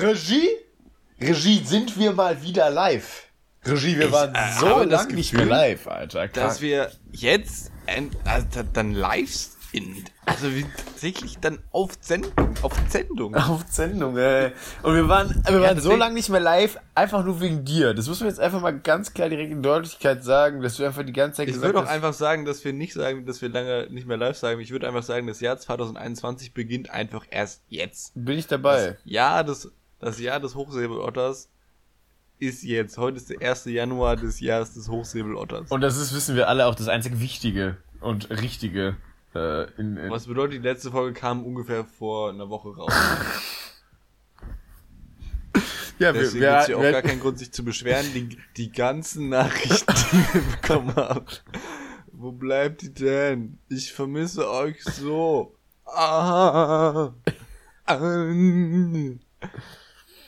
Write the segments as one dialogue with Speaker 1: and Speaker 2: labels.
Speaker 1: Regie? Regie, sind wir mal wieder live? Regie, wir
Speaker 2: Ich,
Speaker 1: waren
Speaker 2: äh,
Speaker 1: so lange nicht mehr live, Alter.
Speaker 2: Dass wir jetzt also da- dann live sind. Also wir tatsächlich dann auf Sendung. Auf Sendung.
Speaker 1: auf Sendung, ey. Und wir waren, wir waren so lange nicht mehr live, einfach nur wegen dir. Das muss man jetzt einfach mal ganz klar direkt in Deutlichkeit sagen, dass du einfach die ganze Zeit
Speaker 2: Ich
Speaker 1: gesagt
Speaker 2: würde auch
Speaker 1: hast,
Speaker 2: einfach sagen, dass wir nicht sagen, dass wir lange nicht mehr live sagen. Ich würde einfach sagen, das Jahr 2021 beginnt einfach erst jetzt.
Speaker 1: bin ich dabei.
Speaker 2: Ja, das, das Jahr des Hochsäbelotters ist jetzt. Heute ist der 1. Januar des Jahres des Hochsäbelotters.
Speaker 1: Und das ist, wissen wir alle, auch das einzig Wichtige und Richtige. Äh, in, in
Speaker 2: Was bedeutet, die letzte Folge kam ungefähr vor einer Woche raus.
Speaker 1: ja,
Speaker 2: Deswegen
Speaker 1: wir,
Speaker 2: gibt's ja
Speaker 1: wir,
Speaker 2: auch
Speaker 1: wir,
Speaker 2: gar keinen Grund, sich zu beschweren. Die, die ganzen Nachrichten, die wir bekommen haben. Wo bleibt die denn? Ich vermisse euch so. Ah, ah.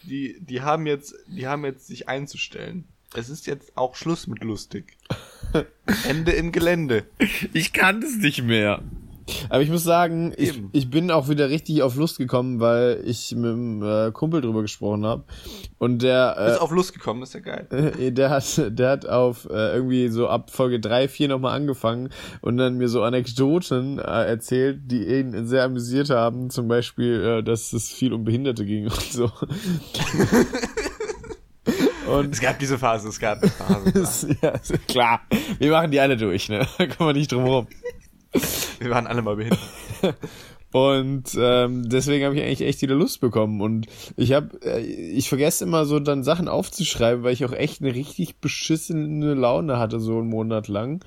Speaker 2: Die, die haben jetzt, die haben jetzt sich einzustellen. Es ist jetzt auch Schluss mit lustig. Ende im Gelände.
Speaker 1: ich kann das nicht mehr. Aber ich muss sagen, ich, ich bin auch wieder richtig auf Lust gekommen, weil ich mit einem äh, Kumpel drüber gesprochen habe. Und der,
Speaker 2: Ist
Speaker 1: äh,
Speaker 2: auf Lust gekommen, ist ja geil.
Speaker 1: Äh, Der hat, der hat auf äh, irgendwie so ab Folge 3, 4 nochmal angefangen und dann mir so Anekdoten äh, erzählt, die ihn sehr amüsiert haben. Zum Beispiel, äh, dass es viel um Behinderte ging und so. und
Speaker 2: Es gab diese Phase, es gab eine Phase.
Speaker 1: ja, ist klar, wir machen die alle durch, ne? Da kommen wir nicht drum rum.
Speaker 2: Wir waren alle mal behindert.
Speaker 1: Und ähm, deswegen habe ich eigentlich echt wieder Lust bekommen. Und ich habe, äh, ich vergesse immer so dann Sachen aufzuschreiben, weil ich auch echt eine richtig beschissene Laune hatte, so einen Monat lang.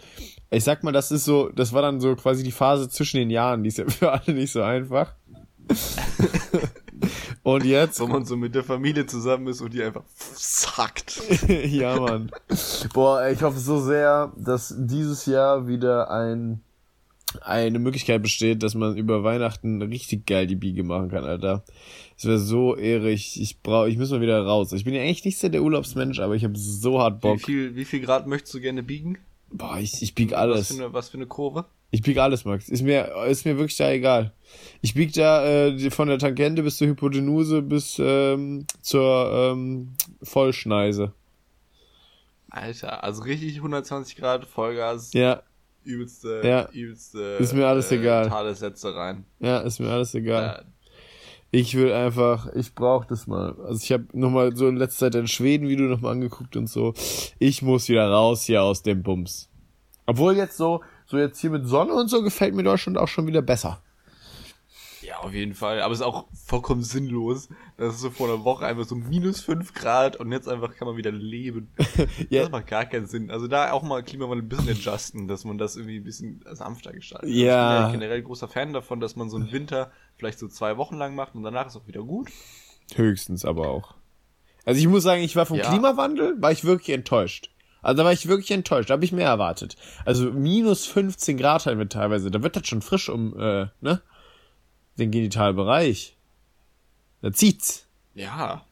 Speaker 1: Ich sag mal, das ist so, das war dann so quasi die Phase zwischen den Jahren, die ist ja für alle nicht so einfach. und jetzt,
Speaker 2: Wo man so mit der Familie zusammen ist und die einfach sackt.
Speaker 1: ja Mann. Boah, ich hoffe so sehr, dass dieses Jahr wieder ein eine Möglichkeit besteht, dass man über Weihnachten richtig geil die Biege machen kann, Alter. Das wäre so ehrig. Ich brauche, ich muss mal wieder raus. Ich bin ja eigentlich nicht so der Urlaubsmensch, aber ich habe so hart
Speaker 2: Wie
Speaker 1: Bock.
Speaker 2: viel, wie viel Grad möchtest du gerne biegen?
Speaker 1: Boah, ich, ich bieg
Speaker 2: Was
Speaker 1: alles.
Speaker 2: für, eine, was für eine Kurve?
Speaker 1: Ich bieg alles, Max. Ist mir, ist mir wirklich da egal. Ich bieg da äh, von der Tangente bis zur Hypotenuse bis ähm, zur ähm, Vollschneise.
Speaker 2: Alter, also richtig 120 Grad Vollgas,
Speaker 1: Ja,
Speaker 2: übelste,
Speaker 1: Ja.
Speaker 2: übelste
Speaker 1: Ist mir alles egal.
Speaker 2: Tagessätze rein.
Speaker 1: ja, ist mir alles egal.
Speaker 2: Äh,
Speaker 1: Ich will einfach, ich brauch das mal. Also ich habe nochmal so in letzter Zeit ein Schweden-Video nochmal angeguckt und so. Ich muss wieder raus hier aus dem Bums. Obwohl jetzt so, so jetzt hier mit Sonne und so gefällt mir Deutschland auch schon wieder besser.
Speaker 2: Ja, auf jeden Fall. Aber es ist auch vollkommen sinnlos. Das ist so vor einer Woche einfach so minus 5 Grad und jetzt einfach kann man wieder leben.
Speaker 1: Ja.
Speaker 2: Das macht gar keinen Sinn. Also da auch mal Klimawandel ein bisschen adjusten, dass man das irgendwie ein bisschen sanfter gestaltet. Also
Speaker 1: Ja.
Speaker 2: Ich bin ja generell großer Fan davon, dass man so einen Winter vielleicht so zwei Wochen lang macht und danach ist auch wieder gut.
Speaker 1: Höchstens aber auch. Also ich muss sagen, ich war vom
Speaker 2: Ja.
Speaker 1: Klimawandel, war ich wirklich enttäuscht. Also da war ich wirklich enttäuscht, da habe ich mehr erwartet. Also minus 15 Grad halt mit teilweise, da wird das schon frisch um, äh, ne? Den Genitalbereich. Da zieht's.
Speaker 2: Ja.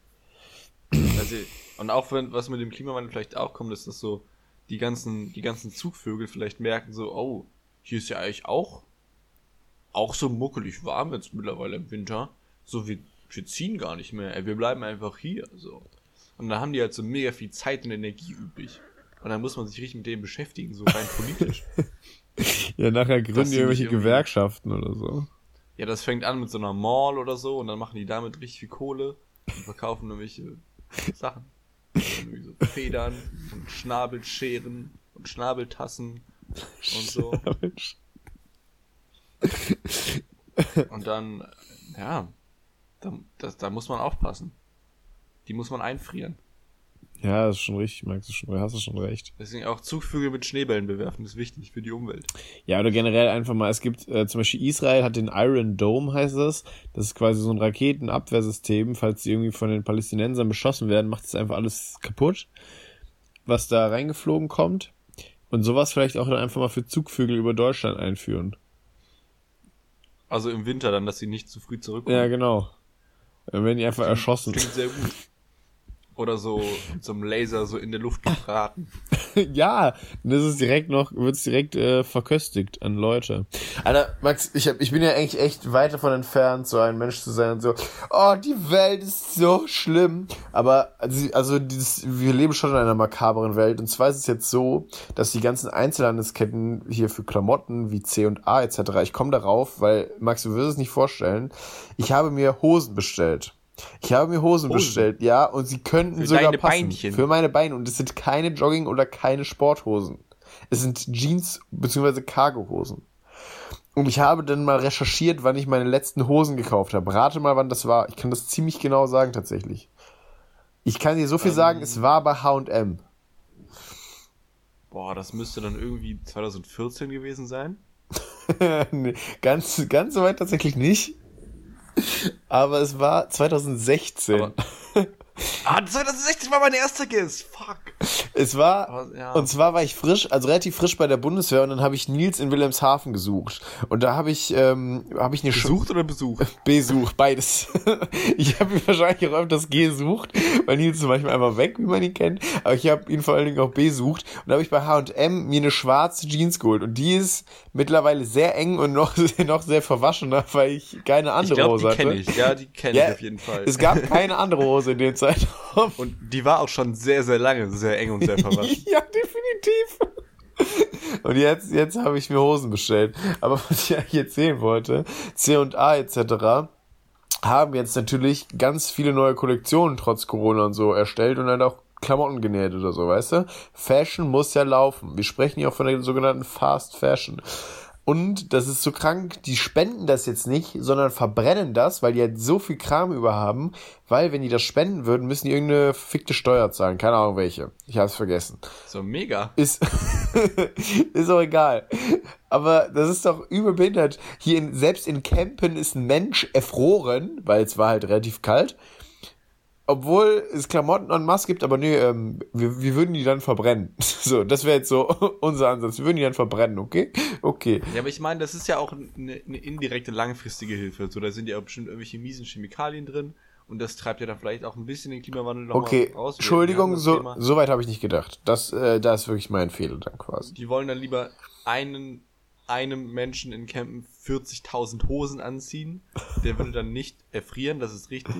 Speaker 2: Also, und auch wenn, was mit dem Klimawandel vielleicht auch kommt, ist, dass so die ganzen, die ganzen Zugvögel vielleicht merken so, oh, hier ist ja eigentlich auch, auch so muckelig warm jetzt mittlerweile im Winter. So, wir, wir ziehen gar nicht mehr, ey, wir bleiben einfach hier, so. Und dann haben die halt so mega viel Zeit und Energie übrig. Und dann muss man sich richtig mit denen beschäftigen, so rein politisch.
Speaker 1: Ja, nachher gründen die irgendwelche Gewerkschaften oder so.
Speaker 2: Ja, das fängt an mit so einer Mall oder so und dann machen die damit richtig viel Kohle und verkaufen irgendwelche Sachen. Irgendwie so Federn und Schnabelscheren und Schnabeltassen und so. Und dann, ja, da, das, da muss man aufpassen. Die muss man einfrieren.
Speaker 1: Ja, das ist schon richtig, Max, schon, hast du schon recht.
Speaker 2: Deswegen auch Zugvögel mit Schneebällen bewerfen, ist wichtig für die Umwelt.
Speaker 1: Ja, oder generell einfach mal, es gibt äh, zum Beispiel Israel hat den Iron Dome, heißt das. Das ist quasi so ein Raketenabwehrsystem. Falls die irgendwie von den Palästinensern beschossen werden, macht das einfach alles kaputt, was da reingeflogen kommt. Und sowas vielleicht auch dann einfach mal für Zugvögel über Deutschland einführen.
Speaker 2: Also im Winter dann, dass sie nicht zu früh zurückkommen.
Speaker 1: Ja, genau. Dann werden die einfach erschossen.
Speaker 2: Klingt sehr gut. Oder so mit so einem Laser so in der Luft gebraten.
Speaker 1: ja, das ist direkt noch, wird's direkt äh, verköstigt an Leute. Alter, Max, ich, hab, ich bin ja eigentlich echt weit davon entfernt, so ein Mensch zu sein und so, oh, die Welt ist so schlimm. Aber also, also dieses, wir leben schon in einer makaberen Welt. Und zwar ist es jetzt so, dass die ganzen Einzelhandelsketten hier für Klamotten wie C und A etc., ich komme darauf, weil, Max, du wirst es nicht vorstellen, ich habe mir Hosen bestellt. Ich habe mir Hosen, Hosen, bestellt, ja, und sie könnten Für sogar passen. Beinchen. Für meine Beine. Und es sind keine Jogging- oder keine Sporthosen. Es sind Jeans- bzw. Cargohosen. Und ich habe dann mal recherchiert, wann ich meine letzten Hosen gekauft habe. Rate mal, wann das war. Ich kann das ziemlich genau sagen, tatsächlich. Ich kann dir so viel ähm, sagen, es war bei H&M.
Speaker 2: Boah, das müsste dann irgendwie 2014 gewesen sein.
Speaker 1: nee, ganz, ganz so weit tatsächlich nicht. Aber es war 2016. Aber,
Speaker 2: ah, 2016 war mein erster Guess. Fuck.
Speaker 1: Es war, Aber, ja. und zwar war ich frisch, also relativ frisch bei der Bundeswehr und dann habe ich Nils in Wilhelmshaven gesucht. Und da habe ich, ähm, habe ich eine
Speaker 2: Besucht oder besucht?
Speaker 1: Besucht, beides. ich habe ihn wahrscheinlich auch öfters gesucht, weil Nils ist manchmal einfach weg, wie man ihn kennt. Aber ich habe ihn vor allen Dingen auch besucht. Und da habe ich bei H&M mir eine schwarze Jeans geholt. Und die ist mittlerweile sehr eng und noch, noch sehr verwaschener, weil ich keine andere ich glaub, Hose
Speaker 2: hatte. Die kenne ich, ja, die kenne ja, ich auf jeden Fall.
Speaker 1: Es gab keine andere Hose in dem Zeitraum.
Speaker 2: Und die war auch schon sehr, sehr lange sehr eng und sehr verwaschen.
Speaker 1: ja, definitiv. Und jetzt, jetzt habe ich mir Hosen bestellt. Aber was ich eigentlich erzählen wollte, C&A etc. haben jetzt natürlich ganz viele neue Kollektionen trotz Corona und so erstellt und dann auch Klamotten genäht oder so, weißt du? Fashion muss ja laufen. Wir sprechen hier auch von der sogenannten Fast Fashion. Und das ist so krank, die spenden das jetzt nicht, sondern verbrennen das, weil die halt so viel Kram überhaben, weil wenn die das spenden würden, müssen die irgendeine fickte Steuer zahlen. Keine Ahnung welche. Ich hab's vergessen.
Speaker 2: So mega.
Speaker 1: Ist, ist auch egal. Aber das ist doch übel behindert. Hier in, selbst in Campen ist ein Mensch erfroren, weil es war halt relativ kalt obwohl es Klamotten en masse gibt, aber nee, ähm, wir, wir würden die dann verbrennen. So, das wäre jetzt so unser Ansatz. Wir würden die dann verbrennen, okay? Okay.
Speaker 2: Ja, aber ich meine, das ist ja auch eine, eine indirekte langfristige Hilfe. So, da sind ja bestimmt irgendwelche miesen Chemikalien drin und das treibt ja dann vielleicht auch ein bisschen den Klimawandel
Speaker 1: noch okay. raus. Entschuldigung, so, so weit habe ich nicht gedacht. Das, äh, da ist wirklich mein Fehler dann quasi.
Speaker 2: Die wollen dann lieber einen einem Menschen in Campen 40.000 Hosen anziehen. Der würde dann nicht erfrieren, das ist richtig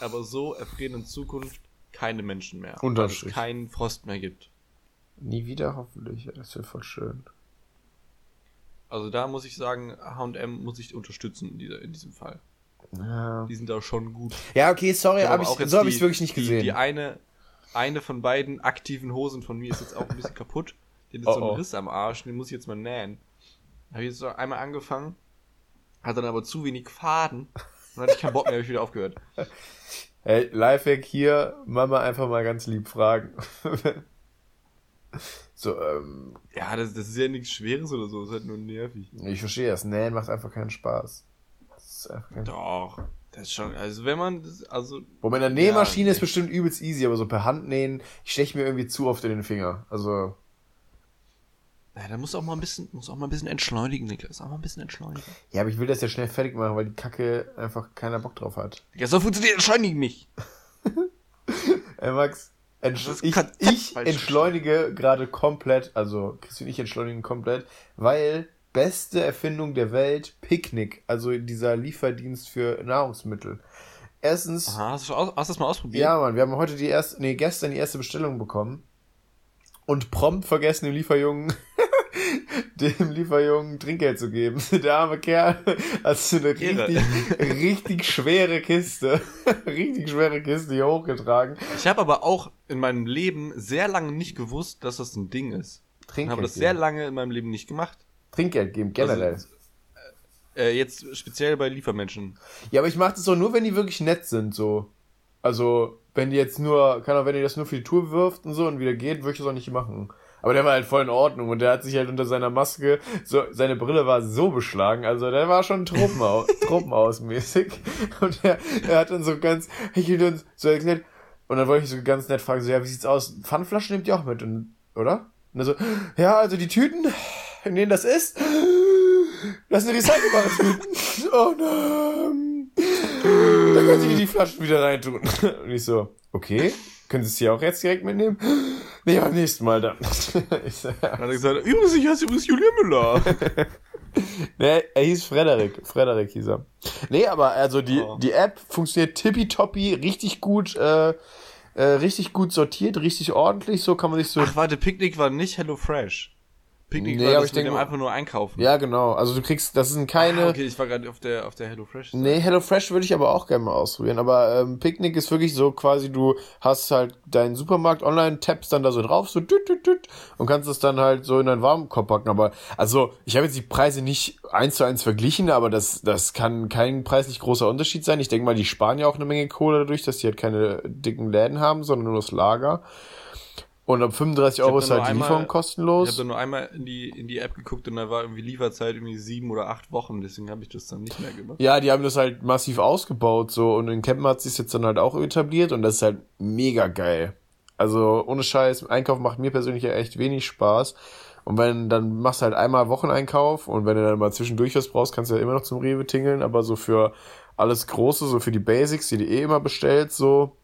Speaker 2: aber so erfrieren in Zukunft keine Menschen mehr. Weil es keinen Frost mehr gibt.
Speaker 1: Nie wieder hoffentlich, das wäre voll schön.
Speaker 2: Also da muss ich sagen, H&M muss ich unterstützen in, dieser, in diesem Fall. Ja. Die sind da schon gut.
Speaker 1: Ja, okay, sorry, hab ich, so habe ich es wirklich nicht gesehen.
Speaker 2: Die, die, eine, eine von beiden aktiven Hosen von mir ist jetzt auch ein bisschen kaputt. Die hat jetzt oh, so einen oh. Riss am Arsch, den muss ich jetzt mal nähen. Habe ich jetzt so einmal angefangen, hat dann aber zu wenig Faden dann hatte ich keinen Bock mehr, habe ich wieder aufgehört.
Speaker 1: Hey, Lifehack hier, Mama einfach mal ganz lieb fragen. so, ähm.
Speaker 2: Ja, das, das ist ja nichts Schweres oder so, das ist halt nur nervig.
Speaker 1: Ich verstehe das. Nähen macht einfach keinen Spaß.
Speaker 2: Kein Doch. Das ist schon, also wenn man, das, also.
Speaker 1: Wo mit einer Nähmaschine ja, ist bestimmt übelst easy, aber so per Hand nähen, ich steche mir irgendwie zu oft in den Finger. Also.
Speaker 2: Ja, da muss auch mal ein bisschen, muss auch mal ein bisschen entschleunigen, Niklas. Auch mal ein bisschen entschleunigen.
Speaker 1: Ja, aber ich will das ja schnell fertig machen, weil die Kacke einfach keiner Bock drauf hat.
Speaker 2: Ja, so funktioniert entschleunigen nicht.
Speaker 1: Ey, Max, entsch ich, ich entschleunige gerade komplett, also Christian ich entschleunigen komplett, weil beste Erfindung der Welt, Picknick, also dieser Lieferdienst für Nahrungsmittel. Erstens.
Speaker 2: Aha, hast du, hast du das mal ausprobiert?
Speaker 1: Ja, Mann, wir haben heute die erste, nee, gestern die erste Bestellung bekommen und prompt vergessen dem Lieferjungen dem Lieferjungen Trinkgeld zu geben. Der arme Kerl hat so eine richtig, richtig schwere Kiste, richtig schwere Kiste hier hochgetragen.
Speaker 2: Ich habe aber auch in meinem Leben sehr lange nicht gewusst, dass das ein Ding ist. Trinkgeld. Ich habe das sehr lange in meinem Leben nicht gemacht.
Speaker 1: Trinkgeld geben, generell.
Speaker 2: Also, äh, jetzt speziell bei Liefermenschen.
Speaker 1: Ja, aber ich mache das doch nur, wenn die wirklich nett sind, so. Also, wenn die jetzt nur, kann auch, wenn die das nur für die Tour wirft und so und wieder geht, würde ich das auch nicht machen. Aber der war halt voll in Ordnung und der hat sich halt unter seiner Maske, so, seine Brille war so beschlagen, also der war schon Truppenhaus, Truppenhausmäßig. Und er, er hat dann so ganz, ich uns so erklärt, und dann wollte ich so ganz nett fragen, so, ja, wie sieht's aus? Pfannflaschen nehmt ihr auch mit, und, oder? Und er so, ja, also die Tüten, in denen das ist, das sind recycelbare Tüten. Oh nein. Da können Sie die Flaschen wieder reintun. Und ich so, okay. Können Sie es hier auch jetzt direkt mitnehmen? Nee, beim nächsten Mal dann. ich
Speaker 2: Dann hat er gesagt, übrigens, ich heiße übrigens Julian Müller.
Speaker 1: nee, er hieß Frederik. Frederik hieß er. Nee, aber also die,
Speaker 2: Oh.
Speaker 1: die App funktioniert tippitoppi, richtig gut, äh, äh, richtig gut sortiert, richtig ordentlich, so kann man sich so.
Speaker 2: Ach, warte, Picknick war nicht Hello Fresh. Picknick
Speaker 1: Nee, aber ich denke
Speaker 2: einfach nur einkaufen.
Speaker 1: ja, genau. Also du kriegst, das sind keine.
Speaker 2: Ah, okay, ich war gerade auf der, auf der Hello Fresh.
Speaker 1: Nee, HelloFresh würde ich aber auch gerne mal ausprobieren. Aber ähm, Picknick ist wirklich so quasi, du hast halt deinen Supermarkt online, tappst dann da so drauf, so düt, düt, düt, und kannst es dann halt so in deinen Warenkorb packen. Aber also, ich habe jetzt die Preise nicht eins zu eins verglichen, aber das, das kann kein preislich großer Unterschied sein. Ich denke mal, die sparen ja auch eine Menge Kohle dadurch, dass die halt keine dicken Läden haben, sondern nur das Lager. Und ab 35
Speaker 2: hab
Speaker 1: Euro ist halt die
Speaker 2: einmal-
Speaker 1: Lieferung
Speaker 2: Ich
Speaker 1: kostenlos.
Speaker 2: habe da nur einmal in die, in die App geguckt und da war irgendwie Lieferzeit irgendwie sieben oder acht Wochen, deswegen habe ich das dann nicht mehr gemacht.
Speaker 1: Ja, die haben das halt massiv ausgebaut so und in Campen hat sich jetzt dann halt auch etabliert und das ist halt mega geil. Also ohne Scheiß, Einkaufen macht mir persönlich ja echt wenig Spaß. Und wenn, dann machst du halt einmal Wocheneinkauf und wenn du dann mal zwischendurch was brauchst, kannst du ja immer noch zum Rewe tingeln, aber so für alles Große, so für die Basics, die du eh immer bestellst, so,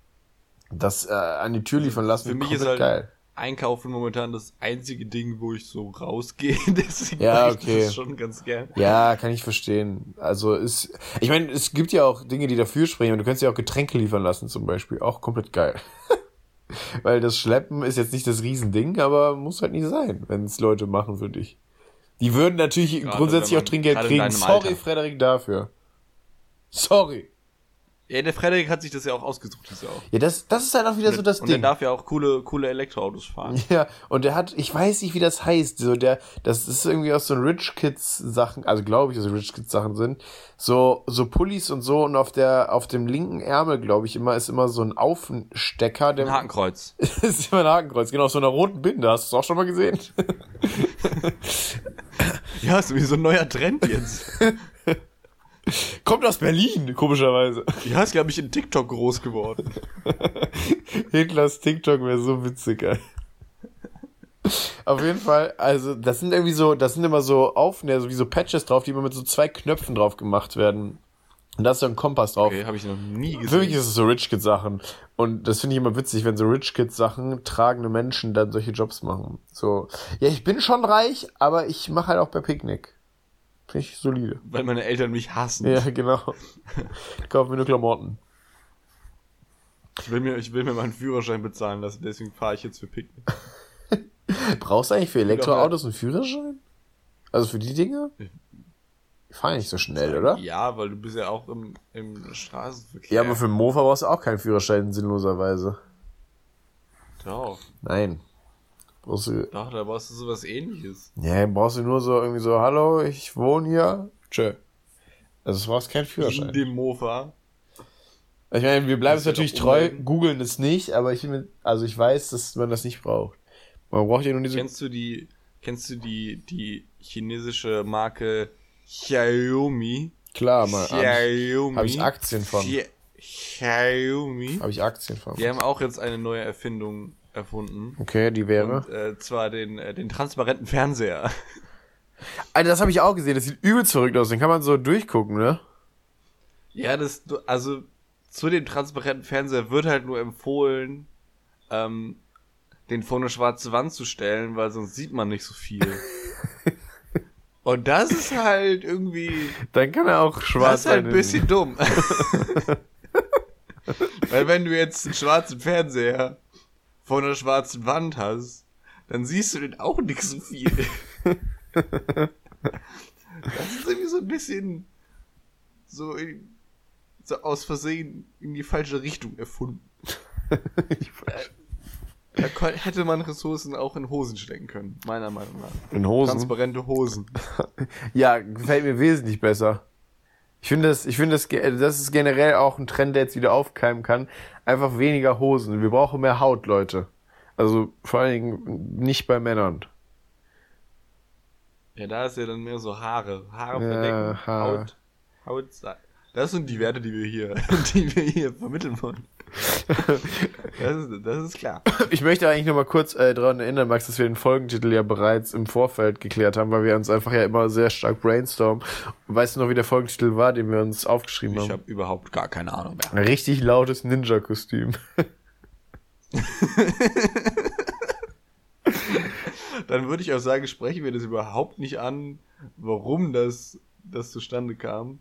Speaker 1: das äh, an die Tür liefern lassen,
Speaker 2: Für mich ist halt Einkaufen momentan das einzige Ding, wo ich so rausgehe, deswegen
Speaker 1: Ja,
Speaker 2: mag ich
Speaker 1: okay.
Speaker 2: das schon ganz gern.
Speaker 1: Ja, kann ich verstehen. Also ist, ich meine, es gibt ja auch Dinge, die dafür sprechen. Und du kannst ja auch Getränke liefern lassen zum Beispiel. Auch komplett geil. Weil das Schleppen ist jetzt nicht das Riesending, aber muss halt nicht sein, wenn es Leute machen für dich. Die würden natürlich
Speaker 2: Gerade
Speaker 1: grundsätzlich
Speaker 2: wenn
Speaker 1: auch
Speaker 2: man-
Speaker 1: Trinkgeld kriegen. Sorry,
Speaker 2: Alter.
Speaker 1: Frederik, dafür. Sorry.
Speaker 2: Ja, der Frederik hat sich das ja auch ausgesucht, das ja auch.
Speaker 1: Ja, das, das ist halt auch wieder so das
Speaker 2: und der
Speaker 1: Ding.
Speaker 2: darf ja auch coole, coole Elektroautos fahren.
Speaker 1: Ja, und der hat, ich weiß nicht, wie das heißt, so der, das ist irgendwie aus so Rich Kids Sachen, also glaube ich, dass Rich Kids Sachen sind, so, so Pullis und so und auf der, auf dem linken Ärmel, glaube ich, immer, ist immer so ein Aufstecker, der,
Speaker 2: Ein Hakenkreuz.
Speaker 1: ist immer ein Hakenkreuz, genau, auf so einer roten Binde, hast du es auch schon mal gesehen?
Speaker 2: Ja, ist irgendwie so ein neuer Trend jetzt.
Speaker 1: Kommt aus Berlin, komischerweise.
Speaker 2: Ja, ist, glaube ich, in TikTok groß geworden.
Speaker 1: Hitlers TikTok wäre so witzig, ey. Auf jeden Fall, also das sind irgendwie so, das sind immer so Aufnäher, so wie so Patches drauf, die immer mit so zwei Knöpfen drauf gemacht werden. Und da ist so ein Kompass drauf.
Speaker 2: Okay, habe ich noch nie gesehen.
Speaker 1: Für mich ist es so Rich Kid Sachen. Und das finde ich immer witzig, wenn so Rich Kid Sachen tragende Menschen dann solche Jobs machen. So, ja, ich bin schon reich, aber ich mache halt auch bei Picknick. Ich solide.
Speaker 2: Weil meine Eltern mich hassen.
Speaker 1: Ja, genau. Ich kaufe mir nur Klamotten.
Speaker 2: Ich, will mir, ich will mir meinen Führerschein bezahlen lassen, deswegen fahre ich jetzt für Picknick.
Speaker 1: Brauchst du eigentlich für Elektroautos einen Führerschein? Also für die Dinge? Die fahren nicht so schnell, oder?
Speaker 2: Ja, weil du bist ja auch im, im Straßenverkehr.
Speaker 1: Ja, aber für Mofa brauchst du auch keinen Führerschein, sinnloserweise.
Speaker 2: Doch,
Speaker 1: Nein. Brauchst du,
Speaker 2: doch, da brauchst du sowas ähnliches.
Speaker 1: ja, brauchst du nur so irgendwie so, hallo, ich wohne hier. Tschö. Also du brauchst keinen
Speaker 2: In
Speaker 1: Führerschein.
Speaker 2: dem Mofa.
Speaker 1: Ich meine, wir bleiben es natürlich treu, googeln es nicht, aber ich, also ich weiß, dass man das nicht braucht. Man braucht ja nur diese.
Speaker 2: Kennst du die, kennst du die, die chinesische Marke Xiaomi?
Speaker 1: Klar, mal. Habe
Speaker 2: Xiaomi.
Speaker 1: hab ich Aktien von.
Speaker 2: Xia- Xiaomi.
Speaker 1: hab ich Aktien von.
Speaker 2: Die haben auch jetzt eine neue Erfindung erfunden.
Speaker 1: Okay, die wäre.
Speaker 2: Und, äh, zwar den, äh, den transparenten Fernseher.
Speaker 1: Alter, das habe ich auch gesehen. Das sieht übelst verrückt aus. Den kann man so durchgucken, ne?
Speaker 2: Ja, das, also zu dem transparenten Fernseher wird halt nur empfohlen, ähm, den vor eine schwarze Wand zu stellen, weil sonst sieht man nicht so viel. Und das ist halt irgendwie,
Speaker 1: Dann kann er auch
Speaker 2: das
Speaker 1: schwarz
Speaker 2: ist halt
Speaker 1: sein.
Speaker 2: ein bisschen dumm. weil wenn du jetzt einen schwarzen Fernseher vor einer schwarzen Wand hast, dann siehst du den auch nicht so viel. Das ist irgendwie so ein bisschen so, in, so aus Versehen in die falsche Richtung erfunden. Da hätte man Ressourcen auch in Hosen stecken können, meiner Meinung nach.
Speaker 1: In Hosen.
Speaker 2: Transparente Hosen.
Speaker 1: Ja, gefällt mir wesentlich besser. Ich finde das, ich finde das, das ist generell auch ein Trend, der jetzt wieder aufkeimen kann. Einfach weniger Hosen. Wir brauchen mehr Haut, Leute. Also vor allen Dingen nicht bei Männern.
Speaker 2: Ja, da ist ja dann mehr so Haare. Haare
Speaker 1: Ja,
Speaker 2: verdecken,
Speaker 1: Haare.
Speaker 2: Haut. Haut. Das sind die Werte, die wir hier, die wir hier vermitteln wollen. Das ist, das ist klar.
Speaker 1: Ich möchte eigentlich noch mal kurz äh, daran erinnern, Max, dass wir den Folgentitel ja bereits im Vorfeld geklärt haben, weil wir uns einfach ja immer sehr stark brainstormen. Weißt du noch, wie der Folgentitel war, den wir uns aufgeschrieben
Speaker 2: Ich
Speaker 1: haben?
Speaker 2: habe überhaupt gar keine Ahnung mehr.
Speaker 1: Ein richtig lautes Ninja-Kostüm.
Speaker 2: Dann würde ich auch sagen, sprechen wir das überhaupt nicht an, warum das, das zustande kam.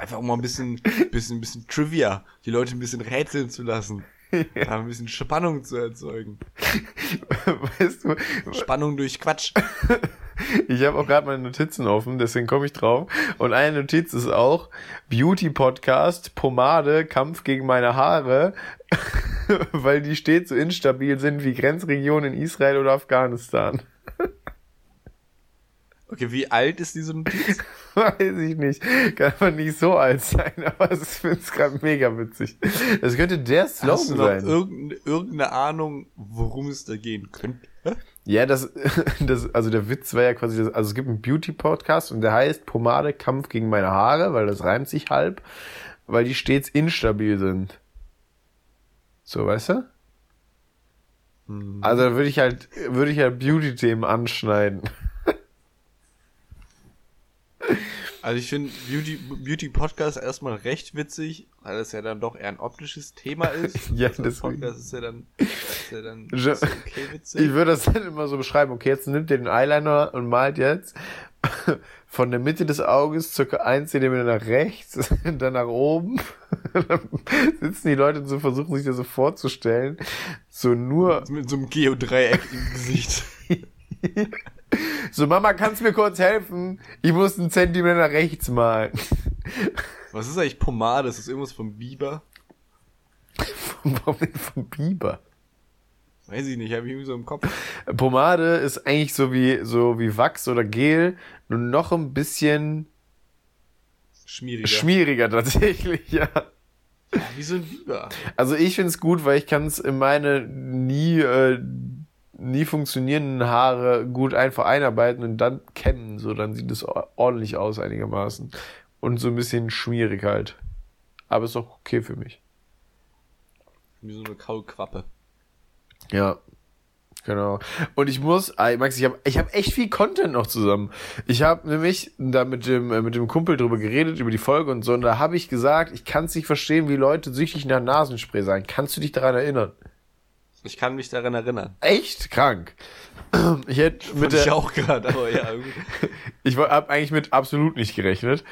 Speaker 2: Einfach um mal ein bisschen, bisschen, bisschen Trivia, die Leute ein bisschen rätseln zu lassen. Ja. Ein bisschen Spannung zu erzeugen. Weißt du? Spannung durch Quatsch.
Speaker 1: Ich habe auch gerade meine Notizen offen, deswegen komme ich drauf. Und eine Notiz ist auch Beauty Podcast, Pomade, Kampf gegen meine Haare, weil die stets so instabil sind wie Grenzregionen in Israel oder Afghanistan.
Speaker 2: Okay, wie alt ist diese Notiz?
Speaker 1: Weiß ich nicht. Kann man nicht so alt sein, aber ich finde es gerade mega witzig. Das könnte der Slogan Hast du noch sein.
Speaker 2: Irgendeine, irgendeine Ahnung, worum es da gehen könnte?
Speaker 1: Ja, das, das, also der Witz war ja quasi, das, also es gibt einen Beauty-Podcast und der heißt Pomade Kampf gegen meine Haare, weil das reimt sich halb, weil die stets instabil sind. So, weißt du? Hm. Also würde ich halt, würde ich halt Beauty-Themen anschneiden.
Speaker 2: Also ich finde Beauty, Beauty Podcast erstmal recht witzig, weil es ja dann doch eher ein optisches Thema ist. ja, also das Podcast ist ja dann, ist ja dann
Speaker 1: ist okay witzig. Ich würde das dann immer so beschreiben, okay, jetzt nimmt ihr den Eyeliner und malt jetzt von der Mitte des Auges circa ein Zentimeter nach rechts, dann nach oben. dann sitzen die Leute und so versuchen sich das so vorzustellen. So nur.
Speaker 2: Mit so einem Geodreieck im Gesicht.
Speaker 1: So, Mama, kannst du mir kurz helfen? Ich muss einen Zentimeter nach rechts malen.
Speaker 2: Was ist eigentlich Pomade? Ist das irgendwas vom Biber?
Speaker 1: Warum denn vom Biber?
Speaker 2: Weiß ich nicht, habe ich irgendwie so im Kopf.
Speaker 1: Pomade ist eigentlich so wie, so wie Wachs oder Gel, nur noch ein bisschen
Speaker 2: schmieriger.
Speaker 1: Schmieriger tatsächlich, ja.
Speaker 2: Ja, wie so ein Biber.
Speaker 1: Also ich find's gut, weil ich kann es in meine nie äh, nie funktionierenden Haare gut einfach einarbeiten und dann kämmen, so dann sieht es ordentlich aus einigermaßen. Und so ein bisschen schmierig halt. Aber ist auch okay für mich.
Speaker 2: Wie so eine Kaulquappe.
Speaker 1: Ja. Genau. Und ich muss, Max, ich habe ich hab echt viel Content noch zusammen. Ich habe nämlich da mit dem, äh, mit dem Kumpel drüber geredet, über die Folge und so, und da habe ich gesagt, ich kann es nicht verstehen, wie Leute süchtig nach Nasenspray sein. Kannst du dich daran erinnern?
Speaker 2: Ich kann mich daran erinnern.
Speaker 1: Echt krank. Ich hätte mit
Speaker 2: der, ich auch gerade, aber ja.
Speaker 1: ich habe eigentlich mit absolut nicht gerechnet.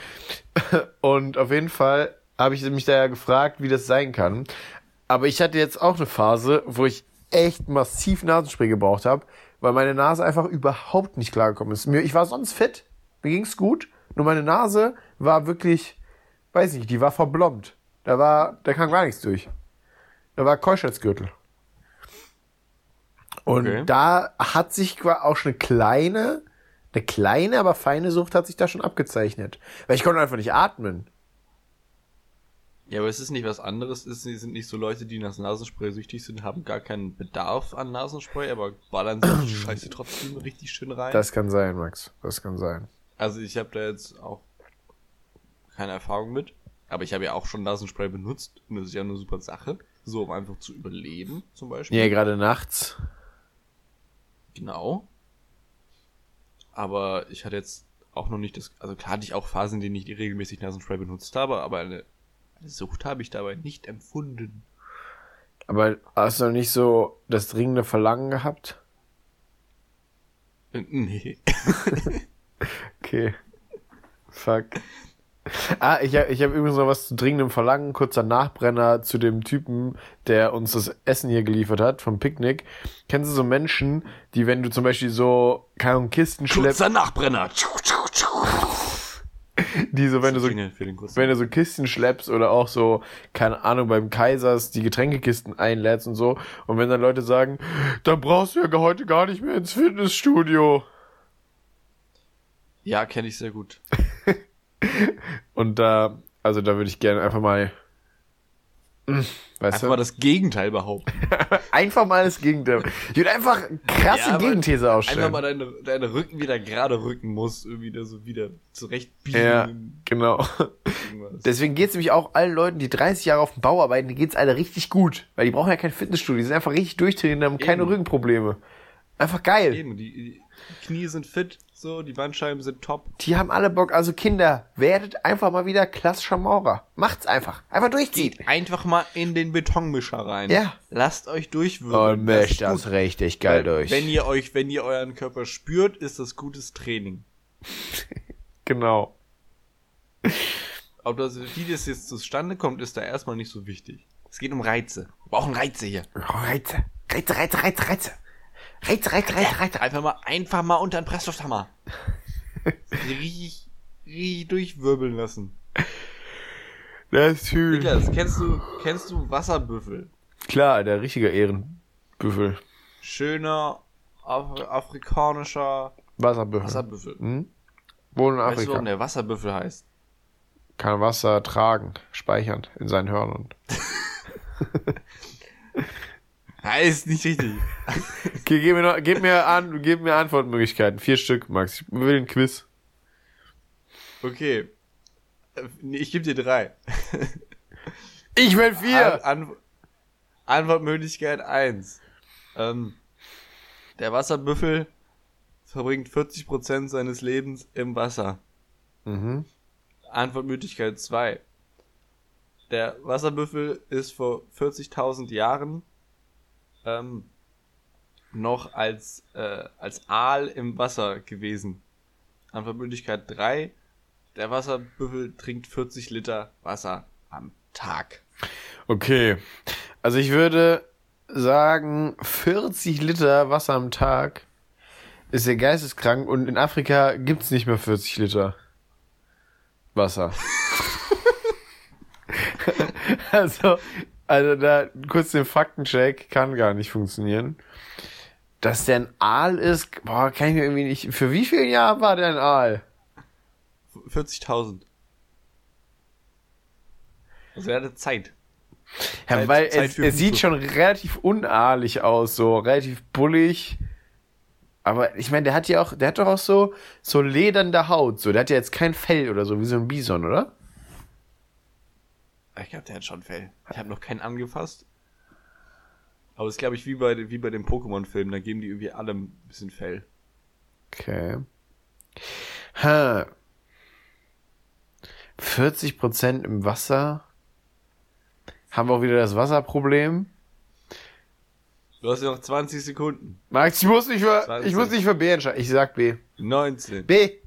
Speaker 1: Und auf jeden Fall habe ich mich da ja gefragt, wie das sein kann. Aber ich hatte jetzt auch eine Phase, wo ich echt massiv Nasenspray gebraucht habe, weil meine Nase einfach überhaupt nicht klargekommen ist. Ich war sonst fit, mir ging's gut, nur meine Nase war wirklich, weiß nicht, die war verblombt. Da war, da kam gar nichts durch. Da war Keuschheitsgürtel. Und okay. da hat sich auch schon eine kleine, eine kleine, aber feine Sucht hat sich da schon abgezeichnet. Weil ich konnte einfach nicht atmen.
Speaker 2: Ja, aber es ist nicht was anderes. Es sind nicht so Leute, die nach Nasenspray süchtig sind, haben gar keinen Bedarf an Nasenspray, aber ballern sich die Scheiße trotzdem richtig schön rein.
Speaker 1: Das kann sein, Max. Das kann sein.
Speaker 2: Also ich habe da jetzt auch keine Erfahrung mit, aber ich habe ja auch schon Nasenspray benutzt und das ist ja eine super Sache. So, um einfach zu überleben, zum Beispiel.
Speaker 1: Ja, gerade nachts.
Speaker 2: Genau. Aber ich hatte jetzt auch noch nicht das, also klar hatte ich auch Phasen, in denen ich regelmäßig Nasenspray benutzt habe, aber eine, eine Sucht habe ich dabei nicht empfunden.
Speaker 1: Aber hast du noch nicht so das dringende Verlangen gehabt?
Speaker 2: Äh, nee.
Speaker 1: okay. Fuck. Ah, ich habe ich hab übrigens noch was zu dringendem Verlangen. Kurzer Nachbrenner zu dem Typen, der uns das Essen hier geliefert hat vom Picknick. Kennst du so Menschen, die, wenn du zum Beispiel so, keine Ahnung, Kisten schleppst.
Speaker 2: Kurzer Nachbrenner.
Speaker 1: Die so, wenn du so, wenn du so Kisten schleppst oder auch so, keine Ahnung, beim Kaisers die Getränkekisten einlädst und so. Und wenn dann Leute sagen, dann brauchst du ja heute gar nicht mehr ins Fitnessstudio.
Speaker 2: Ja, kenne ich sehr gut.
Speaker 1: Und da, also da würde ich gerne einfach mal.
Speaker 2: Hm, weißt einfach du? mal das Gegenteil behaupten.
Speaker 1: einfach mal das Gegenteil. Ich würde einfach krasse ja, Gegenthese ausstellen.
Speaker 2: Einfach mal deine, deine Rücken wieder gerade rücken muss, irgendwie da so wieder zurechtbiegen.
Speaker 1: Ja, genau. Irgendwas. Deswegen geht's nämlich auch allen Leuten, die 30 Jahre auf dem Bau arbeiten, die geht's alle richtig gut. Weil die brauchen ja kein Fitnessstudio, die sind einfach richtig durchtrainiert, haben Eben. keine Rückenprobleme. Einfach geil.
Speaker 2: Eben, die, die Knie sind fit, So, die Bandscheiben sind top.
Speaker 1: Die haben alle Bock. Also Kinder, werdet einfach mal wieder klassischer Maurer. Macht's einfach. Einfach durchziehen.
Speaker 2: Geht einfach mal in den Betonmischer rein.
Speaker 1: Ja.
Speaker 2: Lasst euch durchwirbeln.
Speaker 1: Und
Speaker 2: Das
Speaker 1: mischt das
Speaker 2: gut.
Speaker 1: richtig geil durch.
Speaker 2: Wenn ihr euch, wenn ihr euren Körper spürt, ist das gutes Training.
Speaker 1: genau.
Speaker 2: Ob das, wie das jetzt zustande kommt, ist da erstmal nicht so wichtig. Es geht um Reize. Wir brauchen Reize hier.
Speaker 1: Oh, Reize. Reize, Reize, Reize, Reize. Reize, Reize, Reize, Reize.
Speaker 2: Einfach mal, einfach mal unter den Presslufthammer. richtig, richtig durchwirbeln lassen.
Speaker 1: Das ist schön.
Speaker 2: Niklas, kennst du, kennst du Wasserbüffel?
Speaker 1: Klar, der richtige Ehrenbüffel.
Speaker 2: Schöner Af afrikanischer
Speaker 1: Wasserbüffel.
Speaker 2: Wasserbüffel.
Speaker 1: Hm? Wohnen in
Speaker 2: Weißt du,
Speaker 1: Afrika.
Speaker 2: warum der Wasserbüffel heißt?
Speaker 1: Kann Wasser tragen, speichern in seinen Hörnern.
Speaker 2: Heißt nicht richtig.
Speaker 1: Okay, gib mir, noch, gib mir, an, gib mir Antwortmöglichkeiten. Vier Stück, Max. Ich will ein Quiz.
Speaker 2: Okay. Äh, Ich gebe dir drei.
Speaker 1: Ich will vier!
Speaker 2: An An Antwortmöglichkeit 1. Ähm, der Wasserbüffel verbringt 40% seines Lebens im Wasser.
Speaker 1: Mhm.
Speaker 2: Antwortmöglichkeit 2. Der Wasserbüffel ist vor 40.000 Jahren ähm, noch als, äh, als Aal im Wasser gewesen. Antwortmöglichkeit 3. Der Wasserbüffel trinkt 40 Liter Wasser am Tag.
Speaker 1: Okay. Also ich würde sagen, 40 Liter Wasser am Tag ist ja geisteskrank und in Afrika gibt's nicht mehr 40 Liter Wasser. also, also da kurz den Faktencheck kann gar nicht funktionieren. Dass der ein Aal ist, boah, kann ich mir irgendwie nicht. Für wie viele Jahre war der ein Aal?
Speaker 2: 40.000. Also er hatte Zeit.
Speaker 1: Ja,
Speaker 2: Zeit-
Speaker 1: weil
Speaker 2: Zeit
Speaker 1: es,
Speaker 2: für
Speaker 1: es sieht schon relativ unahrlich aus, so relativ bullig. Aber ich meine, der hat ja auch, der hat doch auch so, so ledernde Haut, so. Der hat ja jetzt kein Fell oder so, wie so ein Bison, oder?
Speaker 2: Ich glaube, der hat schon Fell. Ich habe noch keinen angefasst. Aber es ist, glaube ich, wie bei, wie bei dem Pokémon-Film. Da geben die irgendwie alle ein bisschen Fell.
Speaker 1: Okay. Ha. 40% im Wasser. Haben wir auch wieder das Wasserproblem.
Speaker 2: Du hast ja noch 20 Sekunden.
Speaker 1: Max, ich muss nicht für,
Speaker 2: 20.
Speaker 1: ich muss nicht für B entscheiden. Ich sag B.
Speaker 2: 19.
Speaker 1: B.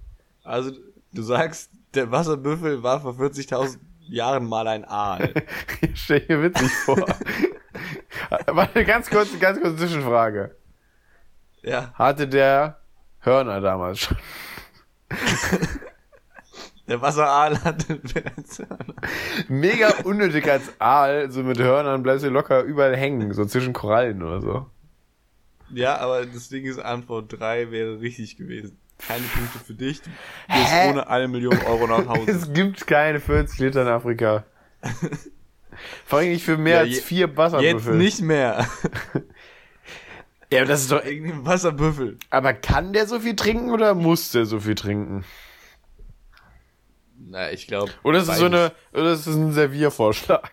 Speaker 2: Also, du sagst, der Wasserbüffel war vor 40.000 Jahren mal ein Aal.
Speaker 1: Ich stell mir witzig vor. Warte, ganz kurz, ganz kurz Zwischenfrage.
Speaker 2: ja.
Speaker 1: Hatte der Hörner damals schon?
Speaker 2: Der Wasseraal hatte bereits.
Speaker 1: Mega unnötig als Aal, so mit Hörnern bleibst du locker überall hängen, so zwischen Korallen oder so.
Speaker 2: Ja, aber das Ding ist, Antwort 3 wäre richtig gewesen. Keine Punkte für dich. Du gehst
Speaker 1: Hä?
Speaker 2: ohne eine Million Euro nach Hause.
Speaker 1: Es gibt keine 40 Liter in Afrika. Vor allem nicht für mehr
Speaker 2: Ja,
Speaker 1: als vier
Speaker 2: Jetzt
Speaker 1: Wasserbüffel.
Speaker 2: nicht mehr.
Speaker 1: Ja, aber das ist doch.
Speaker 2: Irgendein Wasserbüffel.
Speaker 1: Aber kann der so viel trinken oder muss der so viel trinken?
Speaker 2: Na, ich glaube.
Speaker 1: Oder ist es so eine, oder ist es ein Serviervorschlag?